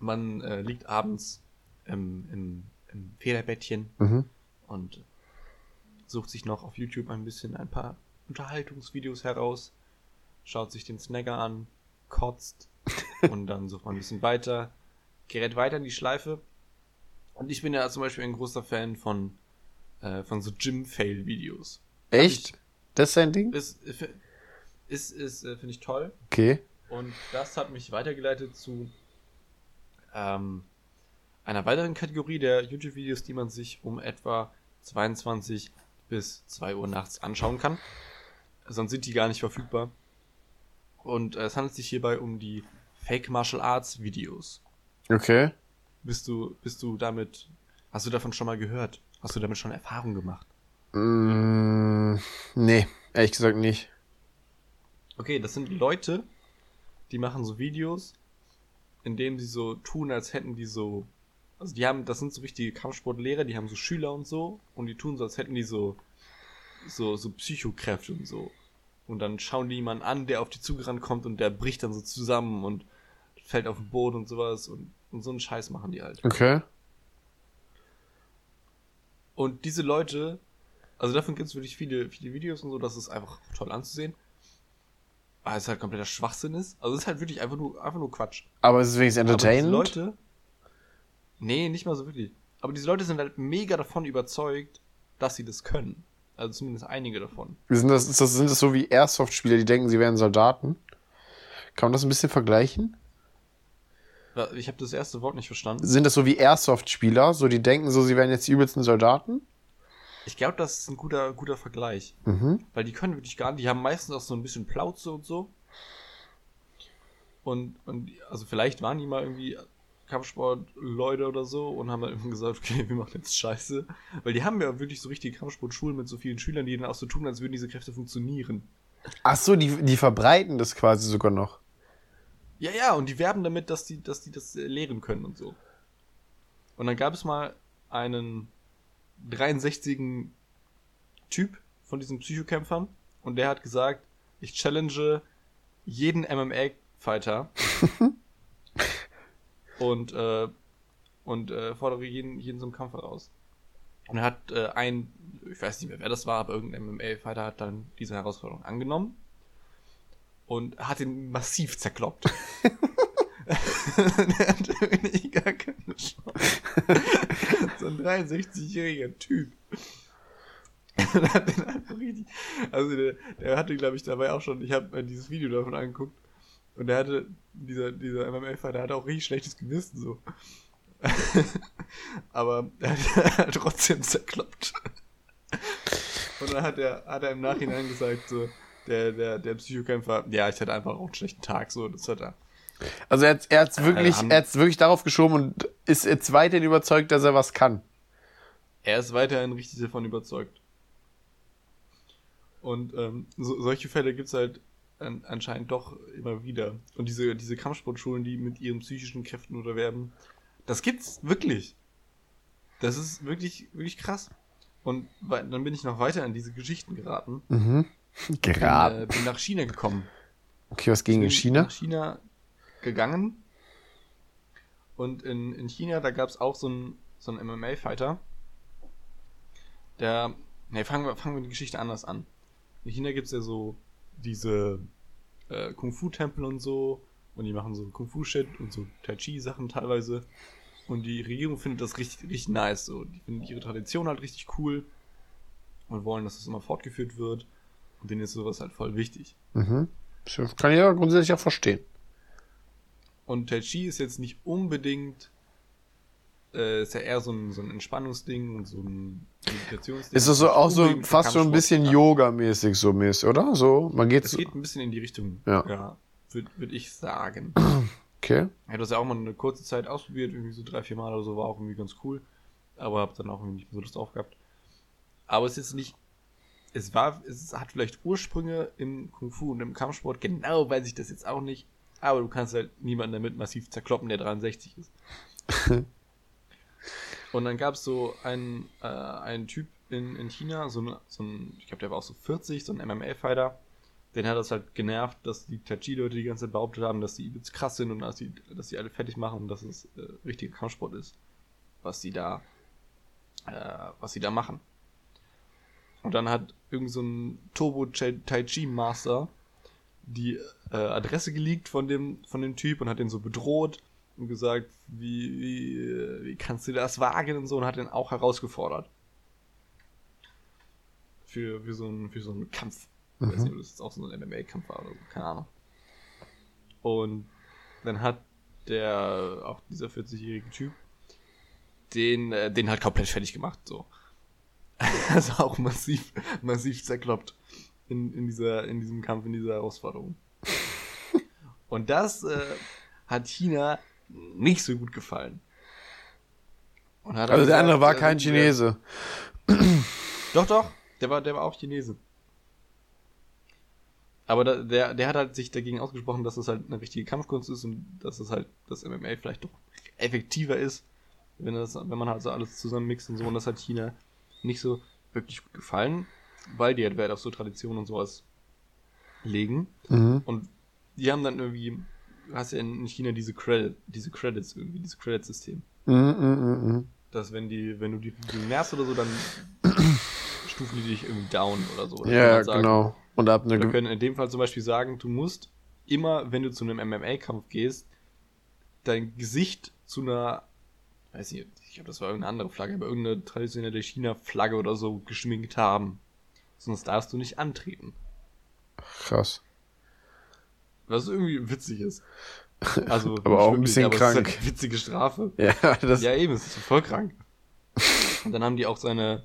Speaker 2: man äh, liegt abends im, im, im Federbettchen
Speaker 1: Mhm.
Speaker 2: und sucht sich noch auf YouTube ein bisschen ein paar Unterhaltungsvideos heraus, schaut sich den Snagger an, kotzt und dann sucht man ein bisschen weiter, gerät weiter in die Schleife. Und ich bin ja zum Beispiel ein großer Fan von, äh, von so Gym-Fail-Videos.
Speaker 1: Echt? Das ist dein Ding?
Speaker 2: Ist, ist, ist, äh, finde ich toll.
Speaker 1: Okay.
Speaker 2: Und das hat mich weitergeleitet zu ähm, einer weiteren Kategorie der YouTube-Videos, die man sich um etwa 22 bis 2 Uhr nachts anschauen kann. Sonst sind die gar nicht verfügbar. Und äh, es handelt sich hierbei um die Fake Martial Arts Videos.
Speaker 1: Okay.
Speaker 2: Bist du, bist du damit, hast du davon schon mal gehört? Hast du damit schon Erfahrung gemacht?
Speaker 1: Mm, nee, ehrlich gesagt nicht.
Speaker 2: Okay, das sind Leute, die machen so Videos, in denen sie so tun, als hätten die so. Also die haben, das sind so richtige Kampfsportlehrer, die haben so Schüler und so, und die tun so, als hätten die so, so, so Psychokräfte und so. Und dann schauen die jemanden an, der auf die zugerannt kommt und der bricht dann so zusammen und fällt auf den Boden und sowas und, und so einen Scheiß machen die halt.
Speaker 1: Okay.
Speaker 2: Und diese Leute, also davon gibt es wirklich viele, viele Videos und so, das ist einfach toll anzusehen. Aber es halt kompletter Schwachsinn ist. Also es ist halt wirklich einfach nur, einfach nur Quatsch.
Speaker 1: Aber es ist wenigstens
Speaker 2: Aber diese. Leute. Nee, nicht mal so wirklich. Aber diese Leute sind halt mega davon überzeugt, dass sie das können. Also zumindest einige davon.
Speaker 1: Sind das, ist das, sind das so wie Airsoft-Spieler, die denken, sie wären Soldaten? Kann man das ein bisschen vergleichen?
Speaker 2: Ich habe das erste Wort nicht verstanden.
Speaker 1: Sind das so wie Airsoft-Spieler, so die denken so, sie wären jetzt die übelsten Soldaten?
Speaker 2: Ich glaube, das ist ein guter, guter Vergleich.
Speaker 1: Mhm.
Speaker 2: Weil die können wirklich gar nicht, die haben meistens auch so ein bisschen Plauze und so. Und, und also vielleicht waren die mal irgendwie Kampfsport-Leute oder so und haben dann irgendwie gesagt, okay, wir machen jetzt Scheiße. Weil die haben ja wirklich so richtige Kampfsportschulen mit so vielen Schülern, die dann auch so tun, als würden diese Kräfte funktionieren.
Speaker 1: Ach so, die, die verbreiten das quasi sogar noch.
Speaker 2: Ja, ja, und die werben damit, dass die, dass die das lehren können und so. Und dann gab es mal einen 63. Typ von diesen Psychokämpfern und der hat gesagt, ich challenge jeden MMA-Fighter und, äh, und äh, fordere jeden, jeden zum Kampf heraus. Und er hat äh, ein, ich weiß nicht mehr, wer das war, aber irgendein MMA-Fighter hat dann diese Herausforderung angenommen und hat ihn massiv zerkloppt. der hatte wirklich gar keine Chance. So ein 63-jähriger Typ. also der, der hatte, glaube ich, dabei auch schon, ich habe mir dieses Video davon angeguckt und der hatte, dieser, dieser MMA-Fighter, der hatte auch richtig schlechtes Gewissen, so. Aber er hat trotzdem zerkloppt. Und dann hat er, hat er im Nachhinein gesagt, so, der, der, der Psychokämpfer, ja, ich hatte einfach auch einen schlechten Tag, so, das hat er.
Speaker 1: Also er hat er hat's wirklich, er hat's wirklich darauf geschoben und ist jetzt weiterhin überzeugt, dass er was kann.
Speaker 2: Er ist weiterhin richtig davon überzeugt. Und ähm, so, solche Fälle gibt's halt an, anscheinend doch immer wieder. Und diese, diese Kampfsportschulen, die mit ihren psychischen Kräften unterwerben, das gibt's wirklich. Das ist wirklich, wirklich krass. Und dann bin ich noch weiter in diese Geschichten geraten.
Speaker 1: Mhm.
Speaker 2: Bin,
Speaker 1: Gerade.
Speaker 2: äh, bin nach China gekommen.
Speaker 1: Okay, was ging in
Speaker 2: bin
Speaker 1: China?
Speaker 2: nach China gegangen. Und in, in China, da gab es auch so einen so MMA-Fighter. Der. Ne, fangen wir, fangen wir die Geschichte anders an. In China gibt es ja so diese äh, Kung-Fu-Tempel und so. Und die machen so Kung-Fu-Shit und so Tai Chi-Sachen teilweise. Und die Regierung findet das richtig, richtig nice. So. Die finden ihre Tradition halt richtig cool. Und wollen, dass das immer fortgeführt wird. Und denen ist sowas halt voll wichtig.
Speaker 1: Mhm. Kann ich ja grundsätzlich auch verstehen.
Speaker 2: Und Tai Chi ist jetzt nicht unbedingt, äh, ist ja eher so ein, so ein Entspannungsding und so ein Meditationsding.
Speaker 1: Ist das so auch so fast schon ein bisschen Yoga-mäßig so mäßig, oder? So, man geht
Speaker 2: Es geht ein bisschen in die Richtung,
Speaker 1: Ja.
Speaker 2: ja würde würd ich sagen.
Speaker 1: Okay.
Speaker 2: Ich habe das ja auch mal eine kurze Zeit ausprobiert, irgendwie so drei, vier Mal oder so, war auch irgendwie ganz cool. Aber habe dann auch irgendwie nicht mehr so Lust drauf gehabt. Aber es ist nicht, es war, es hat vielleicht Ursprünge im Kung Fu und im Kampfsport, genau weiß ich das jetzt auch nicht. Aber du kannst halt niemanden damit massiv zerkloppen, der 63 ist. und dann gab es so einen, äh, einen Typ in, in China, so, ein- so ein, ich glaube, der war auch so 40, so ein MMA-Fighter. Den hat das halt genervt, dass die Tai Chi-Leute die ganze Zeit behauptet haben, dass die übelst krass sind und dass die, dass die alle fertig machen und dass es äh, richtiger Kampfsport ist, was die da, äh, was sie da machen. Und dann hat irgend so ein Turbo Tai Chi Master die äh, Adresse geleakt von dem, von dem Typ und hat den so bedroht und gesagt, wie, wie, wie kannst du das wagen und so und hat den auch herausgefordert. Für, für, so, einen, für so einen Kampf. Ich weiß nicht, ob das jetzt auch so ein MMA-Kampf war oder so, keine Ahnung. Und dann hat der, auch dieser 40-jährige Typ, den, äh, den halt komplett fertig gemacht, so. Also auch massiv, massiv zerkloppt in, in, dieser, in diesem Kampf, in dieser Herausforderung. Und das äh, hat China nicht so gut gefallen. Und hat
Speaker 1: Also der
Speaker 2: gesagt,
Speaker 1: andere war
Speaker 2: äh,
Speaker 1: kein
Speaker 2: wir-
Speaker 1: Chinese.
Speaker 2: Doch, doch, der war, der war auch Chinese. Aber da, der, der hat halt sich dagegen ausgesprochen, dass es halt eine richtige Kampfkunst ist und dass es halt das MMA vielleicht doch effektiver ist, wenn, das, wenn man halt so alles zusammenmixt und so. Und das hat China nicht so wirklich gut gefallen, weil die halt Wert auf so Tradition und sowas legen.
Speaker 1: Mhm.
Speaker 2: Und die haben dann irgendwie, du hast ja in China diese Credit, diese Credits irgendwie, dieses Credit-System.
Speaker 1: Mhm, mhm, mhm.
Speaker 2: Dass wenn die, wenn du die nervst oder so, dann stufen die dich irgendwie down oder so. Oder
Speaker 1: Ja,
Speaker 2: sagen.
Speaker 1: genau. Und ab
Speaker 2: Wir
Speaker 1: gew-
Speaker 2: können in dem Fall zum Beispiel sagen, du musst immer, wenn du zu einem MMA-Kampf gehst, dein Gesicht zu einer, weiß nicht, ich glaube, das war irgendeine andere Flagge, aber irgendeine traditionelle China-Flagge oder so geschminkt haben. Sonst darfst du nicht antreten.
Speaker 1: krass.
Speaker 2: Was irgendwie witzig ist. Also,
Speaker 1: Aber auch ein
Speaker 2: wirklich,
Speaker 1: bisschen
Speaker 2: es ist
Speaker 1: krank.
Speaker 2: halt witzige Strafe.
Speaker 1: Ja, das.
Speaker 2: Ja, eben, es ist voll krank. Und dann haben die auch seine,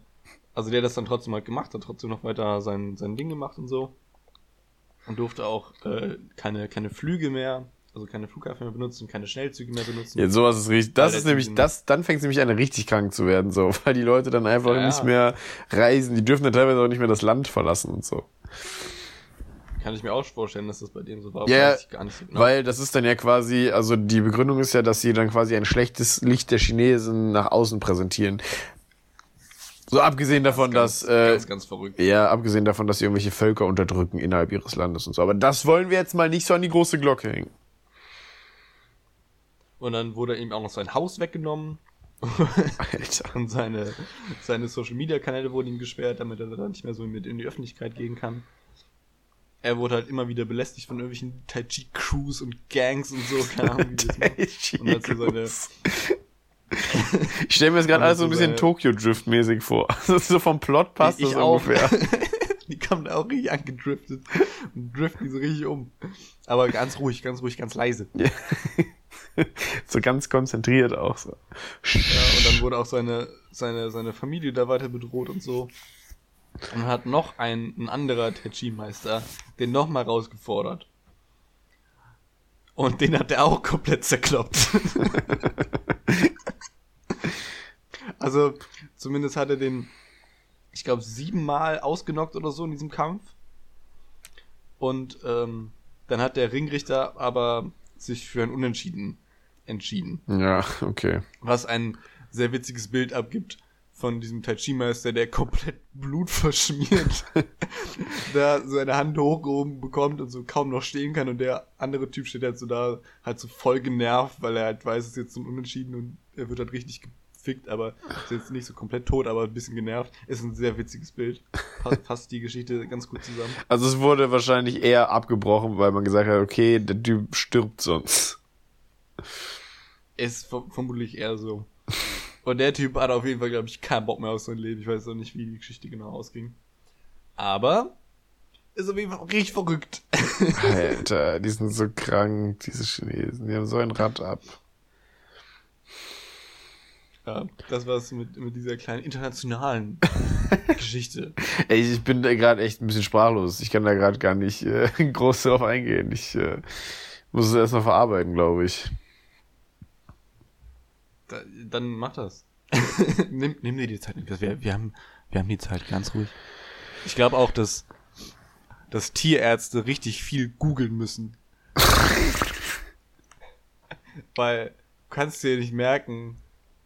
Speaker 2: also der hat das dann trotzdem halt gemacht, hat trotzdem noch weiter sein, sein Ding gemacht und so. Und durfte auch äh, keine, keine Flüge mehr, also keine Flughafen mehr benutzen, keine Schnellzüge mehr benutzen.
Speaker 1: Jetzt sowas ist richtig. Das ist nämlich, das, dann fängt es nämlich an, richtig krank zu werden, so, weil die Leute dann einfach
Speaker 2: Ja, ja.
Speaker 1: nicht mehr reisen. Die dürfen dann teilweise auch nicht mehr das Land verlassen und so.
Speaker 2: Kann ich mir auch vorstellen, dass das bei dem so war,
Speaker 1: Ja,
Speaker 2: weiß ich gar nicht so genau.
Speaker 1: Weil das ist dann ja quasi, also die Begründung ist ja, dass sie dann quasi ein schlechtes Licht der Chinesen nach außen präsentieren. So abgesehen davon,
Speaker 2: ganz,
Speaker 1: dass, äh,
Speaker 2: ganz, ganz verrückt.
Speaker 1: ja, abgesehen davon, dass sie irgendwelche Völker unterdrücken innerhalb ihres Landes und so. Aber das wollen wir jetzt mal nicht so an die große Glocke hängen.
Speaker 2: Und dann wurde ihm auch noch sein Haus weggenommen.
Speaker 1: Alter.
Speaker 2: Und seine, seine Social Media Kanäle wurden ihm gesperrt, damit er dann nicht mehr so mit in die Öffentlichkeit gehen kann. Er wurde halt immer wieder belästigt von irgendwelchen Tai Chi Crews und Gangs und so, keine Ahnung, wie das. Und hat so seine,
Speaker 1: Ich stelle mir das gerade alles so ein bisschen
Speaker 2: seine-
Speaker 1: Tokyo Drift mäßig vor. Das ist so vom Plot passt
Speaker 2: Ich
Speaker 1: das
Speaker 2: auch.
Speaker 1: ungefähr.
Speaker 2: die kommen da auch richtig angedriftet und driften die so richtig um. Aber ganz ruhig, ganz ruhig, ganz leise.
Speaker 1: so ganz konzentriert auch so.
Speaker 2: Ja, und dann wurde auch seine, seine, seine Familie da weiter bedroht und so. Und dann hat noch ein, ein anderer Tai-Chi-Meister den nochmal rausgefordert. Und den hat er auch komplett zerkloppt. also, zumindest hat er den, ich glaube, siebenmal ausgenockt oder so in diesem Kampf. Und ähm, dann hat der Ringrichter aber sich für ein Unentschieden entschieden
Speaker 1: Ja, okay.
Speaker 2: was ein sehr witziges Bild abgibt von diesem Tai Chi Meister, der komplett Blut verschmiert, da seine Hand hochgehoben bekommt und so kaum noch stehen kann und der andere Typ steht halt so da, halt so voll genervt, weil er halt weiß, es ist jetzt zum Unentschieden und er wird halt richtig gefickt, aber ist jetzt nicht so komplett tot, aber ein bisschen genervt. Ist ein sehr witziges Bild. Passt, passt die Geschichte ganz gut zusammen.
Speaker 1: Also es wurde wahrscheinlich eher abgebrochen, weil man gesagt hat, okay, der Typ stirbt sonst.
Speaker 2: Ist ver vermutlich eher so. Und der Typ hat auf jeden Fall, glaube ich, keinen Bock mehr auf sein Leben. Ich weiß auch nicht, wie die Geschichte genau ausging. Aber ist auf jeden Fall richtig verrückt.
Speaker 1: Alter, die sind so krank, diese Chinesen. Die haben so ein Rad ab.
Speaker 2: ja, das war's mit, mit dieser kleinen internationalen Geschichte.
Speaker 1: Ey, ich bin gerade echt ein bisschen sprachlos. Ich kann da gerade gar nicht äh, groß drauf eingehen. Ich äh, muss es erstmal verarbeiten, glaube ich.
Speaker 2: Da, dann mach das. nimm, nimm dir die Zeit. Wir, wir, haben, wir haben die Zeit ganz ruhig. Ich glaube auch, dass, dass Tierärzte richtig viel googeln müssen. Weil du kannst dir nicht merken,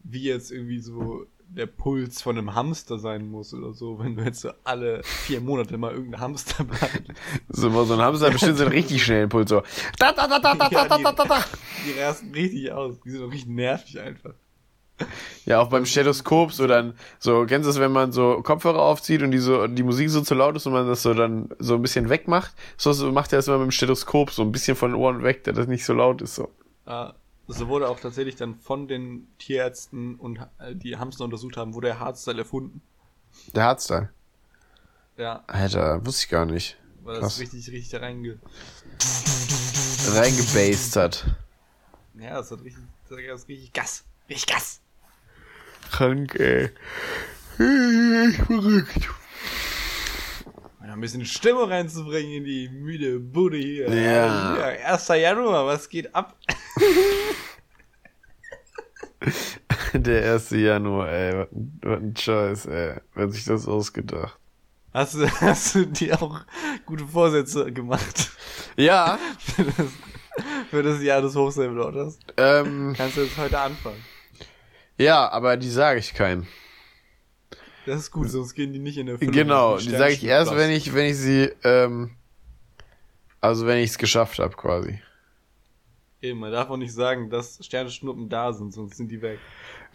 Speaker 2: wie jetzt irgendwie so der Puls von einem Hamster sein muss oder so, wenn du jetzt so alle vier Monate mal irgendeinen Hamster behandelst.
Speaker 1: So, so ein Hamster bestimmt so einen richtig schnellen Puls. So. Da, da, da, da, da, ja, da, da, da, da.
Speaker 2: Die, die rasten richtig aus. Die sind auch richtig nervig einfach.
Speaker 1: Ja, auch beim Stethoskop, so dann, so, kennst du das, wenn man so Kopfhörer aufzieht und die so, die Musik so zu laut ist und man das so dann so ein bisschen wegmacht, so, so macht er das immer mit dem Stethoskop so ein bisschen von den Ohren weg, dass das nicht so laut ist, so.
Speaker 2: Ah so wurde auch tatsächlich dann von den Tierärzten und äh, die Hamster untersucht haben, wurde der Hardstyle erfunden.
Speaker 1: Der Hardstyle.
Speaker 2: Ja,
Speaker 1: Alter, wusste ich gar nicht.
Speaker 2: weil das
Speaker 1: Krass.
Speaker 2: richtig, richtig da reinge...
Speaker 1: Reingebased hat.
Speaker 2: Ja, das hat richtig, das hat richtig Gas. Richtig Gas.
Speaker 1: Krank, ey. Verrückt.
Speaker 2: Ja, ein bisschen Stimmung reinzubringen in die müde Bude hier.
Speaker 1: Ja.
Speaker 2: ja 1. Januar, was geht ab?
Speaker 1: Der 1. Januar, ey. Was ein Scheiß, ey. Wer hat sich das ausgedacht?
Speaker 2: Hast du, hast du dir auch gute Vorsätze gemacht
Speaker 1: Ja,
Speaker 2: für das, für das Jahr des Hochseilblauters?
Speaker 1: ähm,
Speaker 2: Kannst du jetzt heute anfangen?
Speaker 1: ja, aber die sage ich keinem.
Speaker 2: Das ist gut, sonst gehen die nicht in Erfüllung.
Speaker 1: Genau, die sage ich erst, wenn ich, wenn ich sie, ähm, also wenn ich es geschafft habe, quasi.
Speaker 2: Eben, man darf auch nicht sagen, dass Sternschnuppen da sind, sonst sind die weg.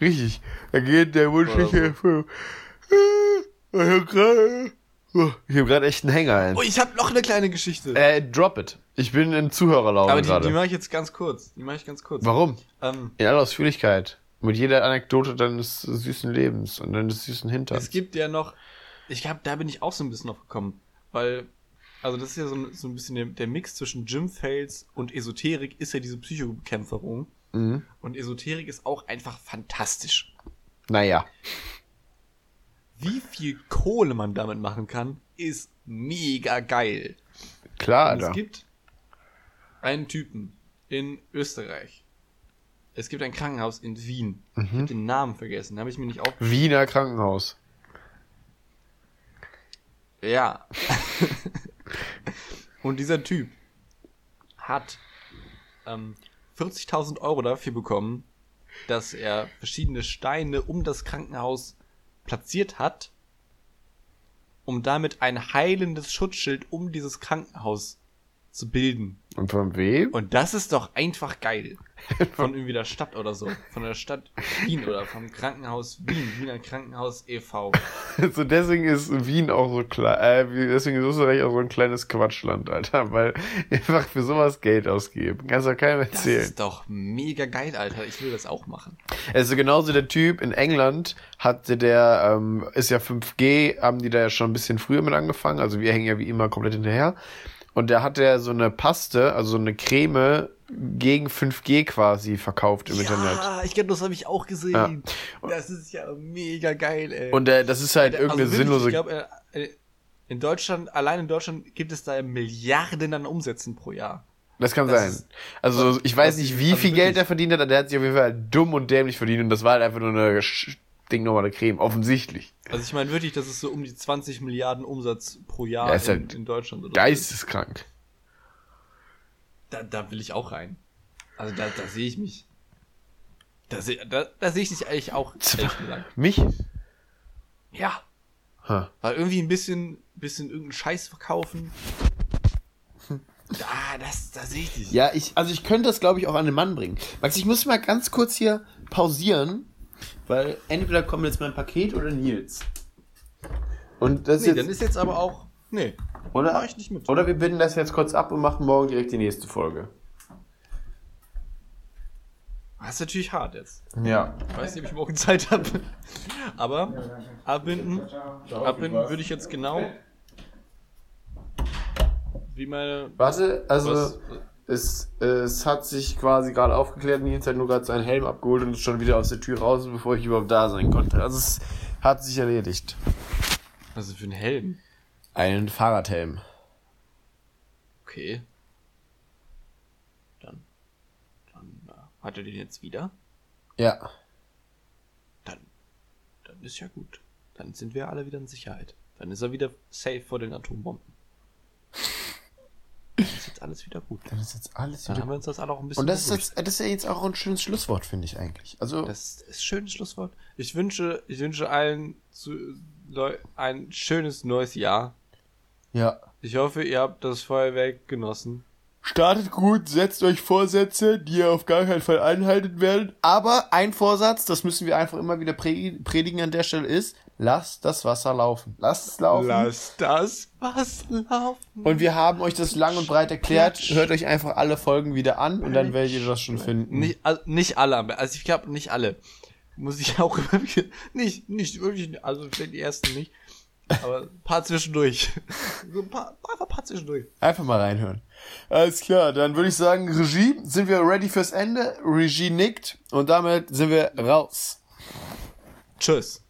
Speaker 1: Richtig. Da geht der Wunsch
Speaker 2: Oder
Speaker 1: nicht erfüllen. Ich hab gerade, ich hab gerade echt einen Hänger. Ein.
Speaker 2: Oh, ich habe noch eine kleine Geschichte.
Speaker 1: Äh, drop it. Ich bin in Zuhörerlaune
Speaker 2: Aber die, die
Speaker 1: gerade.
Speaker 2: mache ich jetzt ganz kurz. Die mache ich ganz kurz.
Speaker 1: Warum?
Speaker 2: Ähm,
Speaker 1: In aller Ausführlichkeit. Mit jeder Anekdote deines süßen Lebens und deines süßen
Speaker 2: es
Speaker 1: Hinterns.
Speaker 2: gibt ja noch, ich glaube, da bin ich auch so ein bisschen drauf gekommen, weil, also das ist ja so, ein- so ein bisschen der, Mix zwischen Gym-Fails und Esoterik ist ja diese Psychobekämpferung.
Speaker 1: Mhm.
Speaker 2: Und Esoterik ist auch einfach fantastisch.
Speaker 1: Naja.
Speaker 2: Wie viel Kohle man damit machen kann, ist mega geil.
Speaker 1: Klar,
Speaker 2: Und es
Speaker 1: Alter.
Speaker 2: gibt einen Typen in Österreich. Es gibt ein Krankenhaus in Wien. Ich
Speaker 1: Mhm.
Speaker 2: habe den Namen vergessen, habe ich mir nicht auf.
Speaker 1: Wiener Krankenhaus.
Speaker 2: Ja. Und dieser Typ hat ähm, 40.000 Euro dafür bekommen, dass er verschiedene Steine um das Krankenhaus platziert hat, um damit ein heilendes Schutzschild um dieses Krankenhaus zu bilden.
Speaker 1: Und von wem?
Speaker 2: Und das ist doch einfach geil. von irgendwie der Stadt oder so. Von der Stadt Wien oder vom Krankenhaus Wien, Wiener Krankenhaus e.V.
Speaker 1: so deswegen ist Wien auch so klar, äh, deswegen ist Österreich auch so ein kleines Quatschland, Alter, weil einfach für sowas Geld ausgeben. Kannst doch keinem erzählen. Das
Speaker 2: ist doch mega geil, Alter. Ich will das auch machen.
Speaker 1: Also genauso der Typ in England hatte der, ähm, ist ja 5G, haben die da ja schon ein bisschen früher mit angefangen, also wir hängen ja wie immer komplett hinterher. Und der hat ja so eine Paste, also so eine Creme gegen 5G quasi verkauft im
Speaker 2: ja,
Speaker 1: Internet.
Speaker 2: Ja, ich glaube, das habe ich auch gesehen. Ja. Das ist ja mega geil, ey.
Speaker 1: Und äh, das ist halt also irgendeine wirklich, sinnlose. Ich
Speaker 2: glaube, äh, in Deutschland, allein in Deutschland gibt es da Milliarden an Umsätzen pro Jahr.
Speaker 1: Das kann das sein. Ist, also ich weiß nicht, wie also viel Geld er verdient hat, aber der hat sich auf jeden Fall dumm und dämlich verdient und das war halt einfach nur eine stinknormale Creme, offensichtlich.
Speaker 2: Also ich meine wirklich, das ist so um die 20 Milliarden Umsatz pro Jahr ja,
Speaker 1: in, halt in, Deutschland. Oder geisteskrank.
Speaker 2: Da, da will ich auch rein. Also da, da sehe ich mich. Da, seh, da, da sehe ich dich eigentlich auch.
Speaker 1: Mich?
Speaker 2: Ja. Huh. Weil irgendwie ein bisschen, bisschen irgendeinen Scheiß verkaufen. Da, das, da sehe ich dich.
Speaker 1: Ja, ich, also ich könnte das, glaube ich, auch an den Mann bringen. Max, ich muss mal ganz kurz hier pausieren weil entweder kommt jetzt mein Paket oder Nils.
Speaker 2: Und das nee, jetzt, dann ist jetzt aber auch. Nee.
Speaker 1: Oder? Mach ich nicht mit. Oder wir binden das jetzt kurz ab und machen morgen direkt die nächste Folge.
Speaker 2: Das ist natürlich hart jetzt.
Speaker 1: Ja.
Speaker 2: Ich weiß nicht, ob ich morgen Zeit habe. Aber abbinden, abbinden würde ich jetzt genau wie meine.
Speaker 1: Warte, also. Was, es, es hat sich quasi gerade aufgeklärt, Nils hat nur gerade seinen Helm abgeholt und ist schon wieder aus der Tür raus, bevor ich überhaupt da sein konnte. Also es hat sich erledigt.
Speaker 2: Was ist für ein Helm?
Speaker 1: Einen Fahrradhelm.
Speaker 2: Okay. Dann, dann äh, hat er den jetzt wieder?
Speaker 1: Ja.
Speaker 2: Dann, dann ist ja gut. Dann sind wir alle wieder in Sicherheit. Dann ist er wieder safe vor den Atombomben. Dann ist jetzt alles wieder gut.
Speaker 1: Dann ist jetzt alles
Speaker 2: wieder Dann haben wir uns das alle auch ein bisschen
Speaker 1: Und das ist, jetzt, das ist ja jetzt auch ein schönes Schlusswort, finde ich eigentlich. Also
Speaker 2: das ist ein schönes Schlusswort. Ich wünsche, ich wünsche allen zu, ein schönes neues Jahr.
Speaker 1: Ja.
Speaker 2: Ich hoffe, ihr habt das Feuerwerk genossen.
Speaker 1: Startet gut, setzt euch Vorsätze, die ihr auf gar keinen Fall einhalten werdet. Aber ein Vorsatz, das müssen wir einfach immer wieder predigen an der Stelle, ist, Lasst das Wasser laufen. Lasst es laufen.
Speaker 2: Lasst das Wasser laufen.
Speaker 1: Und wir haben euch das lang und breit erklärt. Hört euch einfach alle Folgen wieder an und dann werdet ihr das schon finden.
Speaker 2: Nicht, also nicht alle, also ich glaube nicht alle. Muss ich auch immer wieder, nicht, nicht wirklich, also vielleicht die ersten nicht. Aber ein paar zwischendurch. So ein paar, einfach ein paar zwischendurch.
Speaker 1: Einfach mal reinhören. Alles klar, dann würde ich sagen, Regie, sind wir ready fürs Ende? Regie nickt und damit sind wir raus.
Speaker 2: Tschüss.